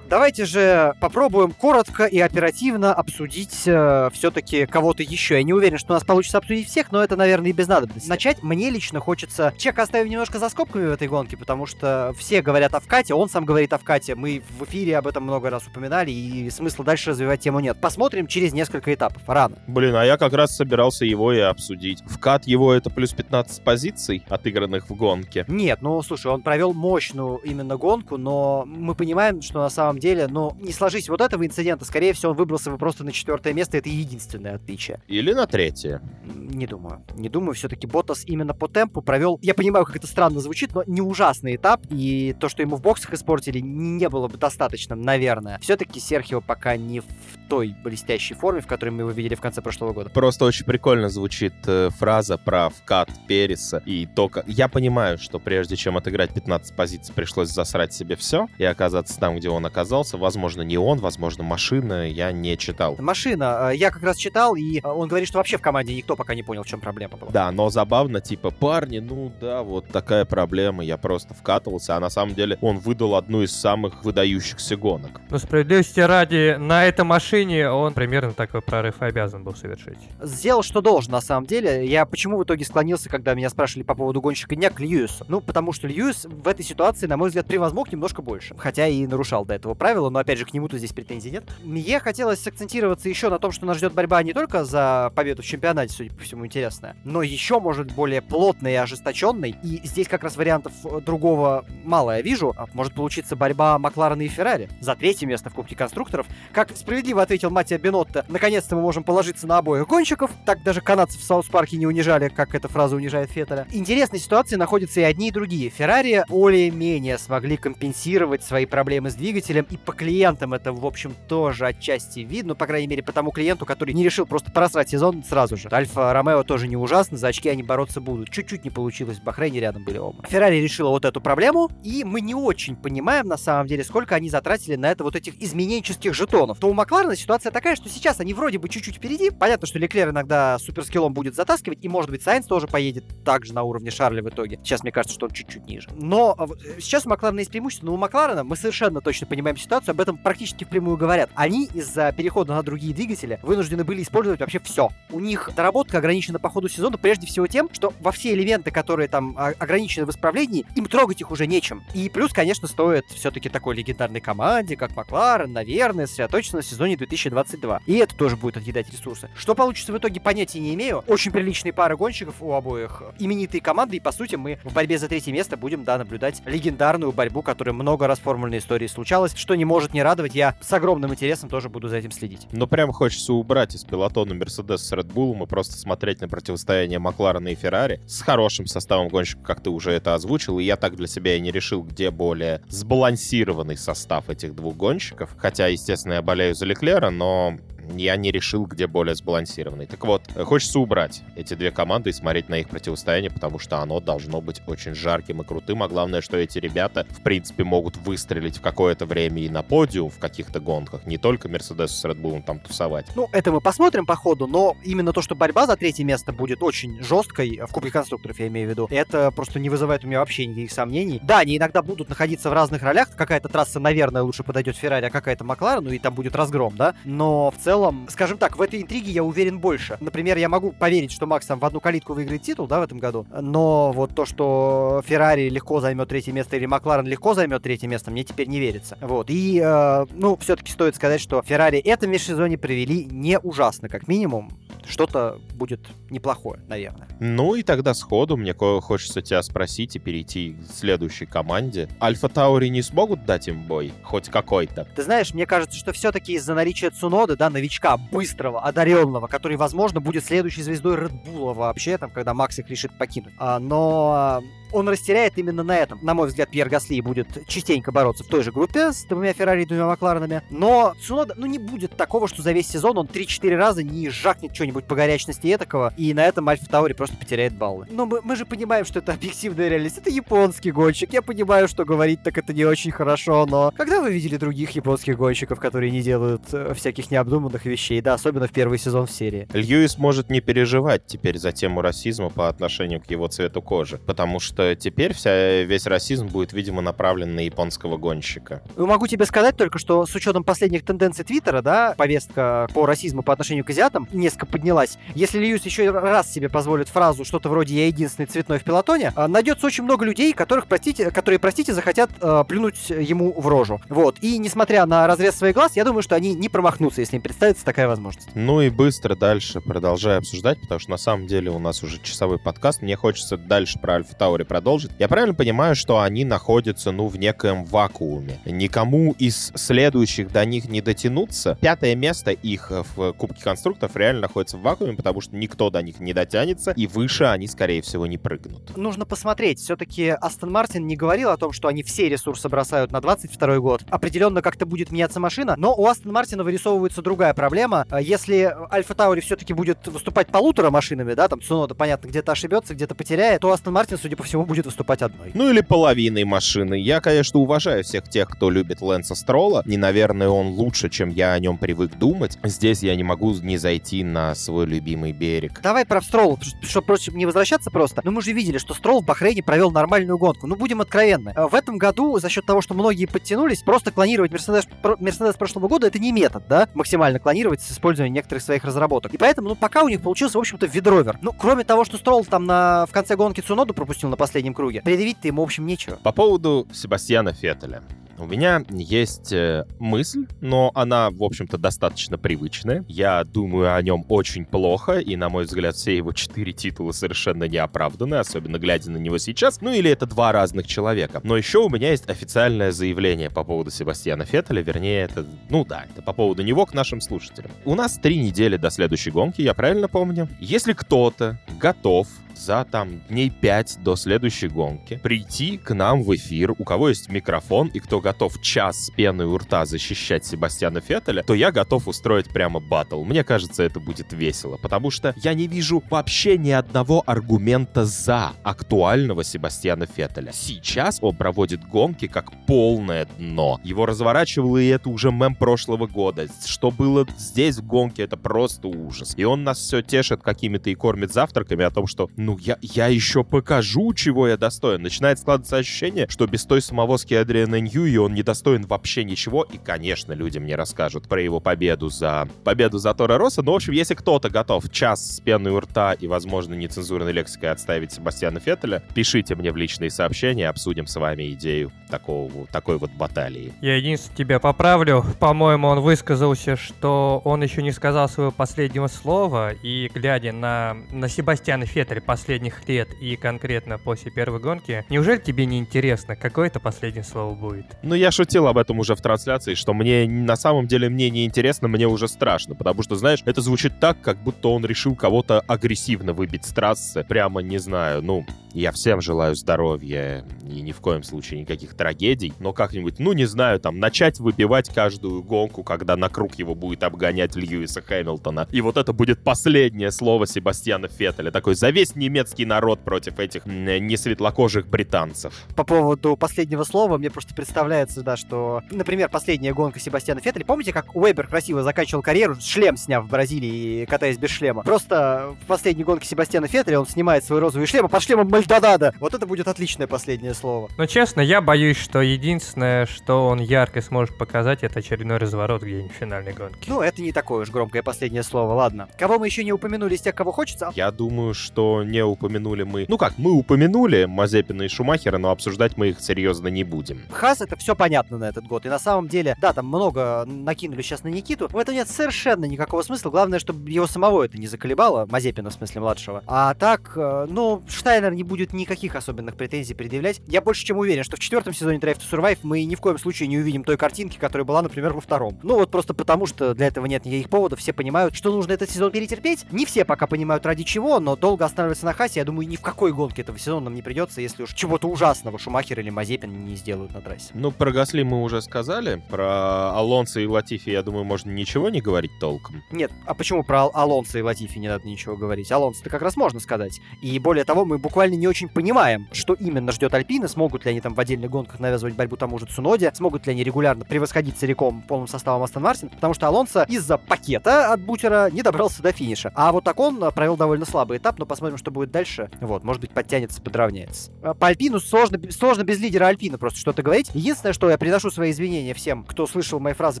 Давайте же попробуем коротко и оперативно обсудить все-таки кого-то еще. Я не уверен, что у нас получится обсудить всех, но это, наверное, и без надобности. Начать мне лично хочется... Чек оставим немножко за скобками в этой гонке, потому что все говорят о вкате, он сам говорит о вкате. Мы в эфире об этом много раз упоминали, и смысла дальше развивать тему нет. Посмотрим через несколько этапов. Рано. Блин, а я как раз собирался его и обсудить. Вкат его это плюс 15 позиций, отыгранных в гонке. Нет, ну слушай, он провел мощную именно гонку, но мы понимаем, что на самом самом деле, но не сложись вот этого инцидента, скорее всего, он выбрался бы просто на четвертое место, это единственное отличие. Или на третье. Не думаю. Не думаю, все-таки Ботас именно по темпу провел, я понимаю, как это странно звучит, но не ужасный этап, и то, что ему в боксах испортили, не было бы достаточно, наверное. Все-таки Серхио пока не в той блестящей форме, в которой мы его видели в конце прошлого года. Просто очень прикольно звучит э, фраза про вкат Переса и то, как... Я понимаю, что прежде чем отыграть 15 позиций, пришлось засрать себе все и оказаться там, где он оказался. Возможно, не он, возможно, машина, я не читал. Машина. э, Я как раз читал, и э, он говорит, что вообще в команде никто пока не понял, в чем проблема была. Да, но забавно, типа, парни, ну да, вот такая проблема, я просто вкатывался, а на самом деле он выдал одну из самых выдающихся гонок. Но справедливости ради, на этой машине он примерно такой прорыв обязан был совершить. Сделал, что должен, на самом деле. Я почему в итоге склонился, когда меня спрашивали по поводу гонщика дня, к Льюису? Ну, потому что Льюис в этой ситуации, на мой взгляд, превозмог немножко больше. Хотя и нарушал до этого правила, но, опять же, к нему-то здесь претензий нет. Мне хотелось акцентироваться еще на том, что нас ждет борьба не только за победу в чемпионате, судя по всему, интересная, но еще, может, более плотной и ожесточенной. И здесь как раз вариантов э, другого мало я вижу. А Может получиться борьба Макларена и Феррари за третье место в Кубке конструкторов. Как справедливо ответил Маттиа Бинотто, наконец-то мы можем положиться на обоих гонщиков. Так даже канадцев в South Park е не унижали, как эта фраза унижает Феттеля. Интересной ситуации находятся и одни, и другие. Феррари более-менее смогли компенсировать свои проблемы с двигателем, и по клиентам это, в общем, тоже отчасти видно, по крайней мере, по тому клиенту, который не решил просто просрать сезон сразу же. Альфа Ромео тоже не ужасно, за очки они бороться будут. Чуть-чуть не получилось, в Бахрейне рядом были оба. Феррари решила вот эту проблему, и мы не очень понимаем, на самом деле, сколько они затратили на это вот этих измененческих жетонов. То у Макларена ситуация такая, что сейчас они вроде бы чуть-чуть впереди. Понятно, что Леклер иногда суперскиллом будет затаскивать, и, может быть, Сайнс тоже поедет также на уровне Шарля в итоге. Сейчас мне кажется, что он чуть-чуть ниже. Но вот, э, сейчас у Макларена есть преимущество, но у Макларена мы совершенно точно понимаем ситуацию, об этом практически впрямую говорят. Они из-за перехода на другие двигатели вынуждены были использовать вообще все. У них доработка ограничена по ходу сезона прежде всего тем, что во все элементы, которые там а, ограничены в исправлении, им трогать их уже нечем. И плюс, конечно, стоит все-таки такой легендарной команде, как Макларен, наверное, сосредоточиться на сезоне 2022. И это тоже будет отъедать ресурсы. Что получится в итоге, понятия не имею. Очень приличные пары гонщиков у обоих. Именитые команды, и по сути мы в борьбе за третье место будем, да, наблюдать легендарную борьбу, которая много раз в формульной истории случалась, что не может не радовать. Я с огромным интересом тоже буду за этим следить. Но прям хочется убрать из пилотона Мерседес с Red и просто смотреть на противостояние Макларена и Феррари с хорошим составом гонщиков, как ты уже это озвучил, и я так для себя и не решил, где более сбалансированный состав этих двух гонщиков. Хотя, естественно, я болею за Леклера, но я не решил, где более сбалансированный. Так вот, э, хочется убрать эти две команды и смотреть на их противостояние, потому что оно должно быть очень жарким и крутым, а главное, что эти ребята, в принципе, могут выстрелить в какое-то время и на подиум в каких-то гонках, не только Мерседес с Red Bull там тусовать. Ну, это мы посмотрим по ходу, но именно то, что борьба за третье место будет очень жесткой, в Кубке конструкторов я имею в виду, это просто не вызывает у меня вообще никаких сомнений. Да, они иногда будут находиться в разных ролях, какая-то трасса, наверное, лучше подойдет Феррари, а какая-то Макларен, ну и там будет разгром, да, но в целом, скажем так, в этой интриге я уверен больше. Например, я могу поверить, что Макс там в одну калитку выиграет титул, да, в этом году, но вот то, что Феррари легко займет третье место или Макларен легко займет третье место, мне теперь не верится. Вот, и, э, ну, все-таки стоит сказать, что Феррари это межсезонье провели не ужасно, как минимум. Что-то будет неплохое, наверное. Ну и тогда сходу мне хочется тебя спросить и перейти к следующей команде. Альфа Таури не смогут дать им бой? Хоть какой-то? Ты знаешь, мне кажется, что все-таки из-за наличия Цуноды, да, новичка, быстрого, одаренного, который, возможно, будет следующей звездой Редбула вообще, там, когда Макс их решит покинуть. А, но он растеряет именно на этом. На мой взгляд, Пьер Гасли будет частенько бороться в той же группе с двумя Феррари и двумя Макларенами. Но Цунода, ну, не будет такого, что за весь сезон он 3-4 раза не жакнет что-нибудь по горячности этакого, и на этом Альфа Таури просто потеряет баллы. Но мы, мы же понимаем, что это объективная реальность. Это японский гонщик. Я понимаю, что говорить так это не очень хорошо, но когда вы видели других японских гонщиков, которые не делают э, всяких необдуманных вещей, да, особенно в первый сезон в серии? Льюис может не переживать теперь за тему расизма по отношению к его цвету кожи, потому что теперь вся, весь расизм будет, видимо, направлен на японского гонщика. Ну, Могу тебе сказать только, что с учетом последних тенденций Твиттера, да, повестка по расизму по отношению к азиатам несколько поднялась. Если Льюис еще раз себе позволит фразу что-то вроде «я единственный цветной в пилотоне», а, найдется очень много людей, которых, простите, которые, простите, захотят э, плюнуть ему в рожу. Вот. И несмотря на разрез своих глаз, я думаю, что они не промахнутся, если им представится такая возможность. Ну и быстро дальше продолжая обсуждать, потому что на самом деле у нас уже часовой подкаст. Мне хочется дальше про Альфа Таури продолжит. Я правильно понимаю, что они находятся, ну, в некоем вакууме. Никому из следующих до них не дотянуться. Пятое место их в Кубке конструкторов реально находится в вакууме, потому что никто до них не дотянется, и выше они, скорее всего, не прыгнут. Нужно посмотреть. Все-таки Астон Мартин не говорил о том, что они все ресурсы бросают на 22 год. Определенно как-то будет меняться машина, но у Астон Мартина вырисовывается другая проблема. Если Альфа Таури все-таки будет выступать полутора машинами, да, там Цунода, понятно, где-то ошибется, где-то потеряет, то Астон Мартин, судя по всему, будет выступать одной. Ну или половиной машины. Я, конечно, уважаю всех тех, кто любит Лэнса Строла. И, наверное, он лучше, чем я о нем привык думать. Здесь я не могу не зайти на свой любимый берег. Давай про Строла, чтобы, впрочем, не возвращаться просто. Но мы же видели, что Строл в Бахрейне провел нормальную гонку. Ну, будем откровенны. В этом году, за счет того, что многие подтянулись, просто клонировать Мерседес, Мерседес прошлого года это не метод, да? Максимально клонировать с использованием некоторых своих разработок. И поэтому, ну, пока у них получился, в общем-то, видровер. Ну, кроме того, что Строл там на, в конце гонки Цуноду пропустил на последнем круге, предъявить-то ему, в общем, нечего. По поводу Себастьяна Феттеля. У меня есть э, мысль, но она, в общем-то, достаточно привычная. Я думаю о нем очень плохо, и, на мой взгляд, все его четыре титула совершенно не оправданы, особенно глядя на него сейчас. Ну или это два разных человека. Но еще у меня есть официальное заявление по поводу Себастьяна Феттеля, вернее, это, ну да, это по поводу него к нашим слушателям. У нас три недели до следующей гонки, я правильно помню? Если кто-то готов за там дней 5 до следующей гонки прийти к нам в эфир, у кого есть микрофон и кто готов час с пеной у рта защищать Себастьяна Феттеля, то я готов устроить прямо батл. Мне кажется, это будет весело, потому что я не вижу вообще ни одного аргумента за актуального Себастьяна Феттеля. Сейчас он проводит гонки как полное дно. Его разворачивало, и это уже мем прошлого года. Что было здесь в гонке, это просто ужас. И он нас все тешит какими-то и кормит завтраками о том, что ну, я, я еще покажу, чего я достоин. Начинает складываться ощущение, что без той самовозки Адриана Ньюи он не достоин вообще ничего. И, конечно, люди мне расскажут про его победу за победу за Тора Росса. Но, в общем, если кто-то готов час с пеной у рта и, возможно, нецензурной лексикой отставить Себастьяна Феттеля, пишите мне в личные сообщения, обсудим с вами идею такого, такой вот баталии. Я единственное тебя поправлю. По-моему, он высказался, что он еще не сказал своего последнего слова, и, глядя на, на Себастьяна Феттеля, последних лет и конкретно после первой гонки, неужели тебе не интересно, какое это последнее слово будет? Ну, я шутил об этом уже в трансляции, что мне на самом деле мне не интересно, мне уже страшно, потому что, знаешь, это звучит так, как будто он решил кого-то агрессивно выбить с трассы. Прямо, не знаю, ну, я всем желаю здоровья и ни в коем случае никаких трагедий, но как-нибудь, ну, не знаю, там, начать выбивать каждую гонку, когда на круг его будет обгонять Льюиса Хэмилтона. И вот это будет последнее слово Себастьяна Феттеля. Такой за весь немецкий народ против этих несветлокожих британцев. По поводу последнего слова, мне просто представляется, да, что, например, последняя гонка Себастьяна Феттеля. Помните, как Уэбер красиво заканчивал карьеру, шлем сняв в Бразилии, катаясь без шлема? Просто в последней гонке Себастьяна Феттеля он снимает свой розовый шлем, а под шлемом Мальдонадо. Вот это будет отличное последнее слово. Но честно, я боюсь, что единственное, что он ярко сможет показать, это очередной разворот где-нибудь в финальной гонке. Ну, это не такое уж громкое последнее слово, ладно. Кого мы еще не упомянули из тех, кого хочется? Я думаю, что не упомянули мы... Ну как, мы упомянули Мазепина и Шумахера, но обсуждать мы их серьезно не будем. Хас это все понятно на этот год. И на самом деле, да, там много накинули сейчас на Никиту. В этом нет совершенно никакого смысла. Главное, чтобы его самого это не заколебало. Мазепина, в смысле, младшего. А так, э, ну, Штайнер не будет никаких особенных претензий предъявлять. Я больше чем уверен, что в четвертом сезоне Drive to Survive мы ни в коем случае не увидим той картинки, которая была, например, во втором. Ну вот просто потому, что для этого нет никаких поводов. Все понимают, что нужно этот сезон перетерпеть. Не все пока понимают ради чего, но долго останавливаться на Хасе, я думаю, ни в какой гонке этого сезона нам не придется, если уж чего-то ужасного Шумахер или Мазепин не сделают на трассе. Ну, про Гасли мы уже сказали. Про Алонса и Латифи, я думаю, можно ничего не говорить толком. Нет, а почему про Алонса и Латифи не надо ничего говорить? Алонса-то как раз можно сказать. И более того, мы буквально не очень понимаем, что именно ждет Альпина, смогут ли они там в отдельных гонках навязывать борьбу тому же Цуноде, смогут ли они регулярно превосходить целиком полным составом Астон Мартин, потому что Алонсо из-за пакета от бутера не добрался до финиша. А вот так он провел довольно слабый этап, но посмотрим, что будет дальше. Вот, может быть, подтянется, подравняется. А по Альпину сложно, сложно без лидера Альпина просто что-то говорить. Единственное, что я приношу свои извинения всем, кто слышал мои фразы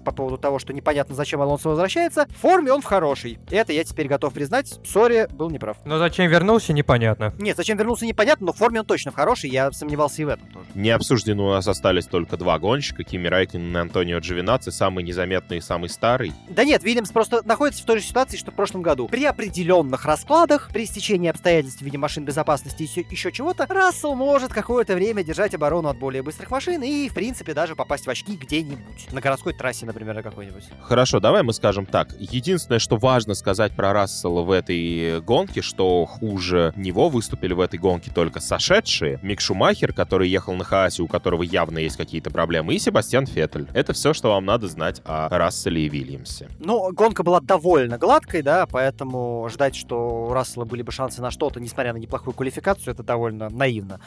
по поводу того, что непонятно, зачем Алонсо возвращается. В форме он в хорошей. Это я теперь готов признать. Sorry, был неправ. Но зачем вернулся, непонятно. Нет, зачем вернулся, непонятно, но в форме он точно в хорошей. Я сомневался и в этом тоже. Не обсуждены у нас остались только два гонщика, Кими Райкин и Антонио Джовинаци, самый незаметный и самый старый. Да нет, Вильямс просто находится в той же ситуации, что в прошлом году. При определенных раскладах, при стечении обстоятельств обстоятельств в виде машин безопасности и еще, чего-то, Рассел может какое-то время держать оборону от более быстрых машин и, в принципе, даже попасть в очки где-нибудь. На городской трассе, например, какой-нибудь. Хорошо, давай мы скажем так. Единственное, что важно сказать про Рассела в этой гонке, что хуже него выступили в этой гонке только сошедшие. Мик Шумахер, который ехал на Хаасе, у которого явно есть какие-то проблемы, и Себастьян Феттель. Это все, что вам надо знать о Расселе и Вильямсе. Ну, гонка была довольно гладкой, да, поэтому ждать, что у Рассела были бы шансы на что-то, несмотря на неплохую квалификацию, это довольно наивно.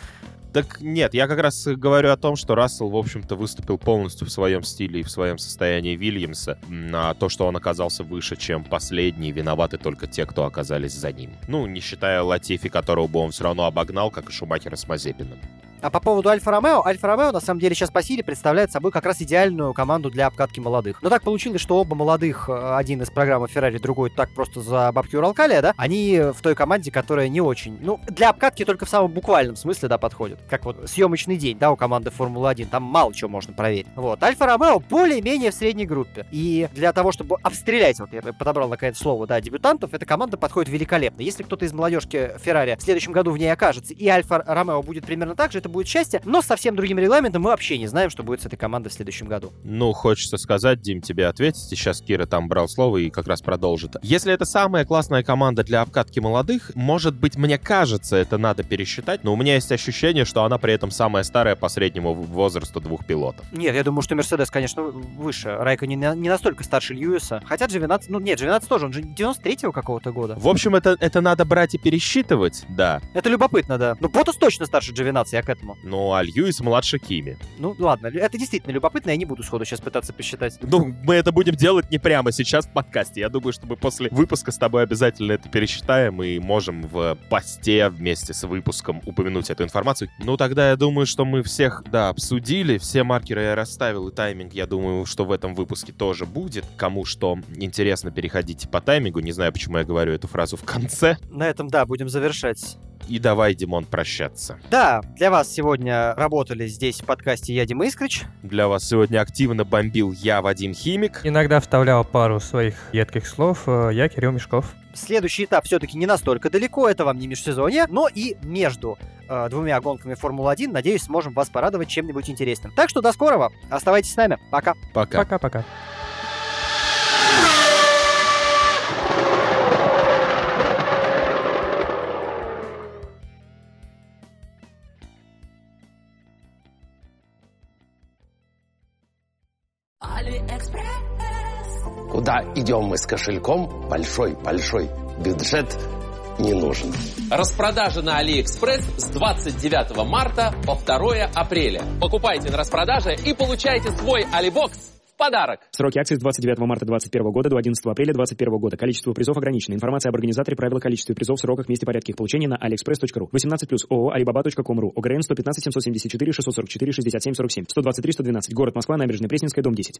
Так нет, я как раз говорю о том, что Рассел, в общем-то, выступил полностью в своем стиле и в своем состоянии Вильямса. На то, что он оказался выше, чем последний, виноваты только те, кто оказались за ним. Ну, не считая Латифи, которого бы он все равно обогнал, как и Шумахера с Мазепиным. А по поводу Альфа-Ромео, Альфа-Ромео на самом деле сейчас по силе представляет собой как раз идеальную команду для обкатки молодых. Но так получилось, что оба молодых, э, один из программы Феррари, другой так просто за бабки Уралкалия, да, они в той команде, которая не очень, ну, для обкатки только в самом буквальном смысле, да, подходит. Как вот съемочный день, да, у команды Формулы-1, там мало чего можно проверить. Вот, Альфа-Ромео более-менее в средней группе. И для того, чтобы обстрелять, вот я подобрал наконец слово, да, дебютантов, эта команда подходит великолепно. Если кто-то из молодежки Феррари в следующем году в ней окажется, и Альфа-Ромео будет примерно так же, это будет счастье, но с совсем другим регламентом мы вообще не знаем, что будет с этой командой в следующем году. Ну, хочется сказать, Дим, тебе ответить, и сейчас Кира там брал слово и как раз продолжит. Если это самая классная команда для обкатки молодых, может быть, мне кажется, это надо пересчитать, но у меня есть ощущение, что она при этом самая старая по среднему возрасту двух пилотов. Нет, я думаю, что Мерседес, конечно, выше. Райка не, не настолько старше Льюиса. Хотя G12, ну нет, G12 тоже, он же 93-го какого-то года. В общем, это, это надо брать и пересчитывать, да. Это любопытно, да. Ну, Ботас точно старше G12, я к этому. Ну, а Льюис младше Кими. Ну, ладно, это действительно любопытно, я не буду сходу сейчас пытаться посчитать. Ну, мы это будем делать не прямо сейчас в подкасте. Я думаю, что мы после выпуска с тобой обязательно это пересчитаем и можем в посте вместе с выпуском упомянуть эту информацию. Ну, тогда я думаю, что мы всех, да, обсудили, все маркеры я расставил, и тайминг, я думаю, что в этом выпуске тоже будет. Кому что интересно, переходите по таймингу. Не знаю, почему я говорю эту фразу в конце. На этом, да, будем завершать. И давай, Димон, прощаться. Да, для вас сегодня работали здесь в подкасте я, Дима Искрич. Для вас сегодня активно бомбил я, Вадим Химик. Иногда вставлял пару своих едких слов э, я, Кирилл Мешков. Следующий этап все-таки не настолько далеко, это вам не межсезонье, но и между э, двумя гонками Формулы-1, надеюсь, сможем вас порадовать чем-нибудь интересным. Так что до скорого, оставайтесь с нами, пока. Пока. Пока-пока. Куда идем мы с кошельком, большой-большой бюджет не нужен. Распродажа на Алиэкспресс с 29 марта по 2 апреля. Покупайте на распродаже и получайте свой AliBox в подарок. Сроки акции с 29 марта 2021 года до 11 апреля 2021 года. Количество призов ограничено. Информация об организаторе, правила количества призов, сроках, месте порядке их получения на aliexpress.ru. 18 плюс ООО alibaba.com.ru. ОГРН 115 774 644 67 47. 123 112. Город Москва, набережная Пресненская, дом 10.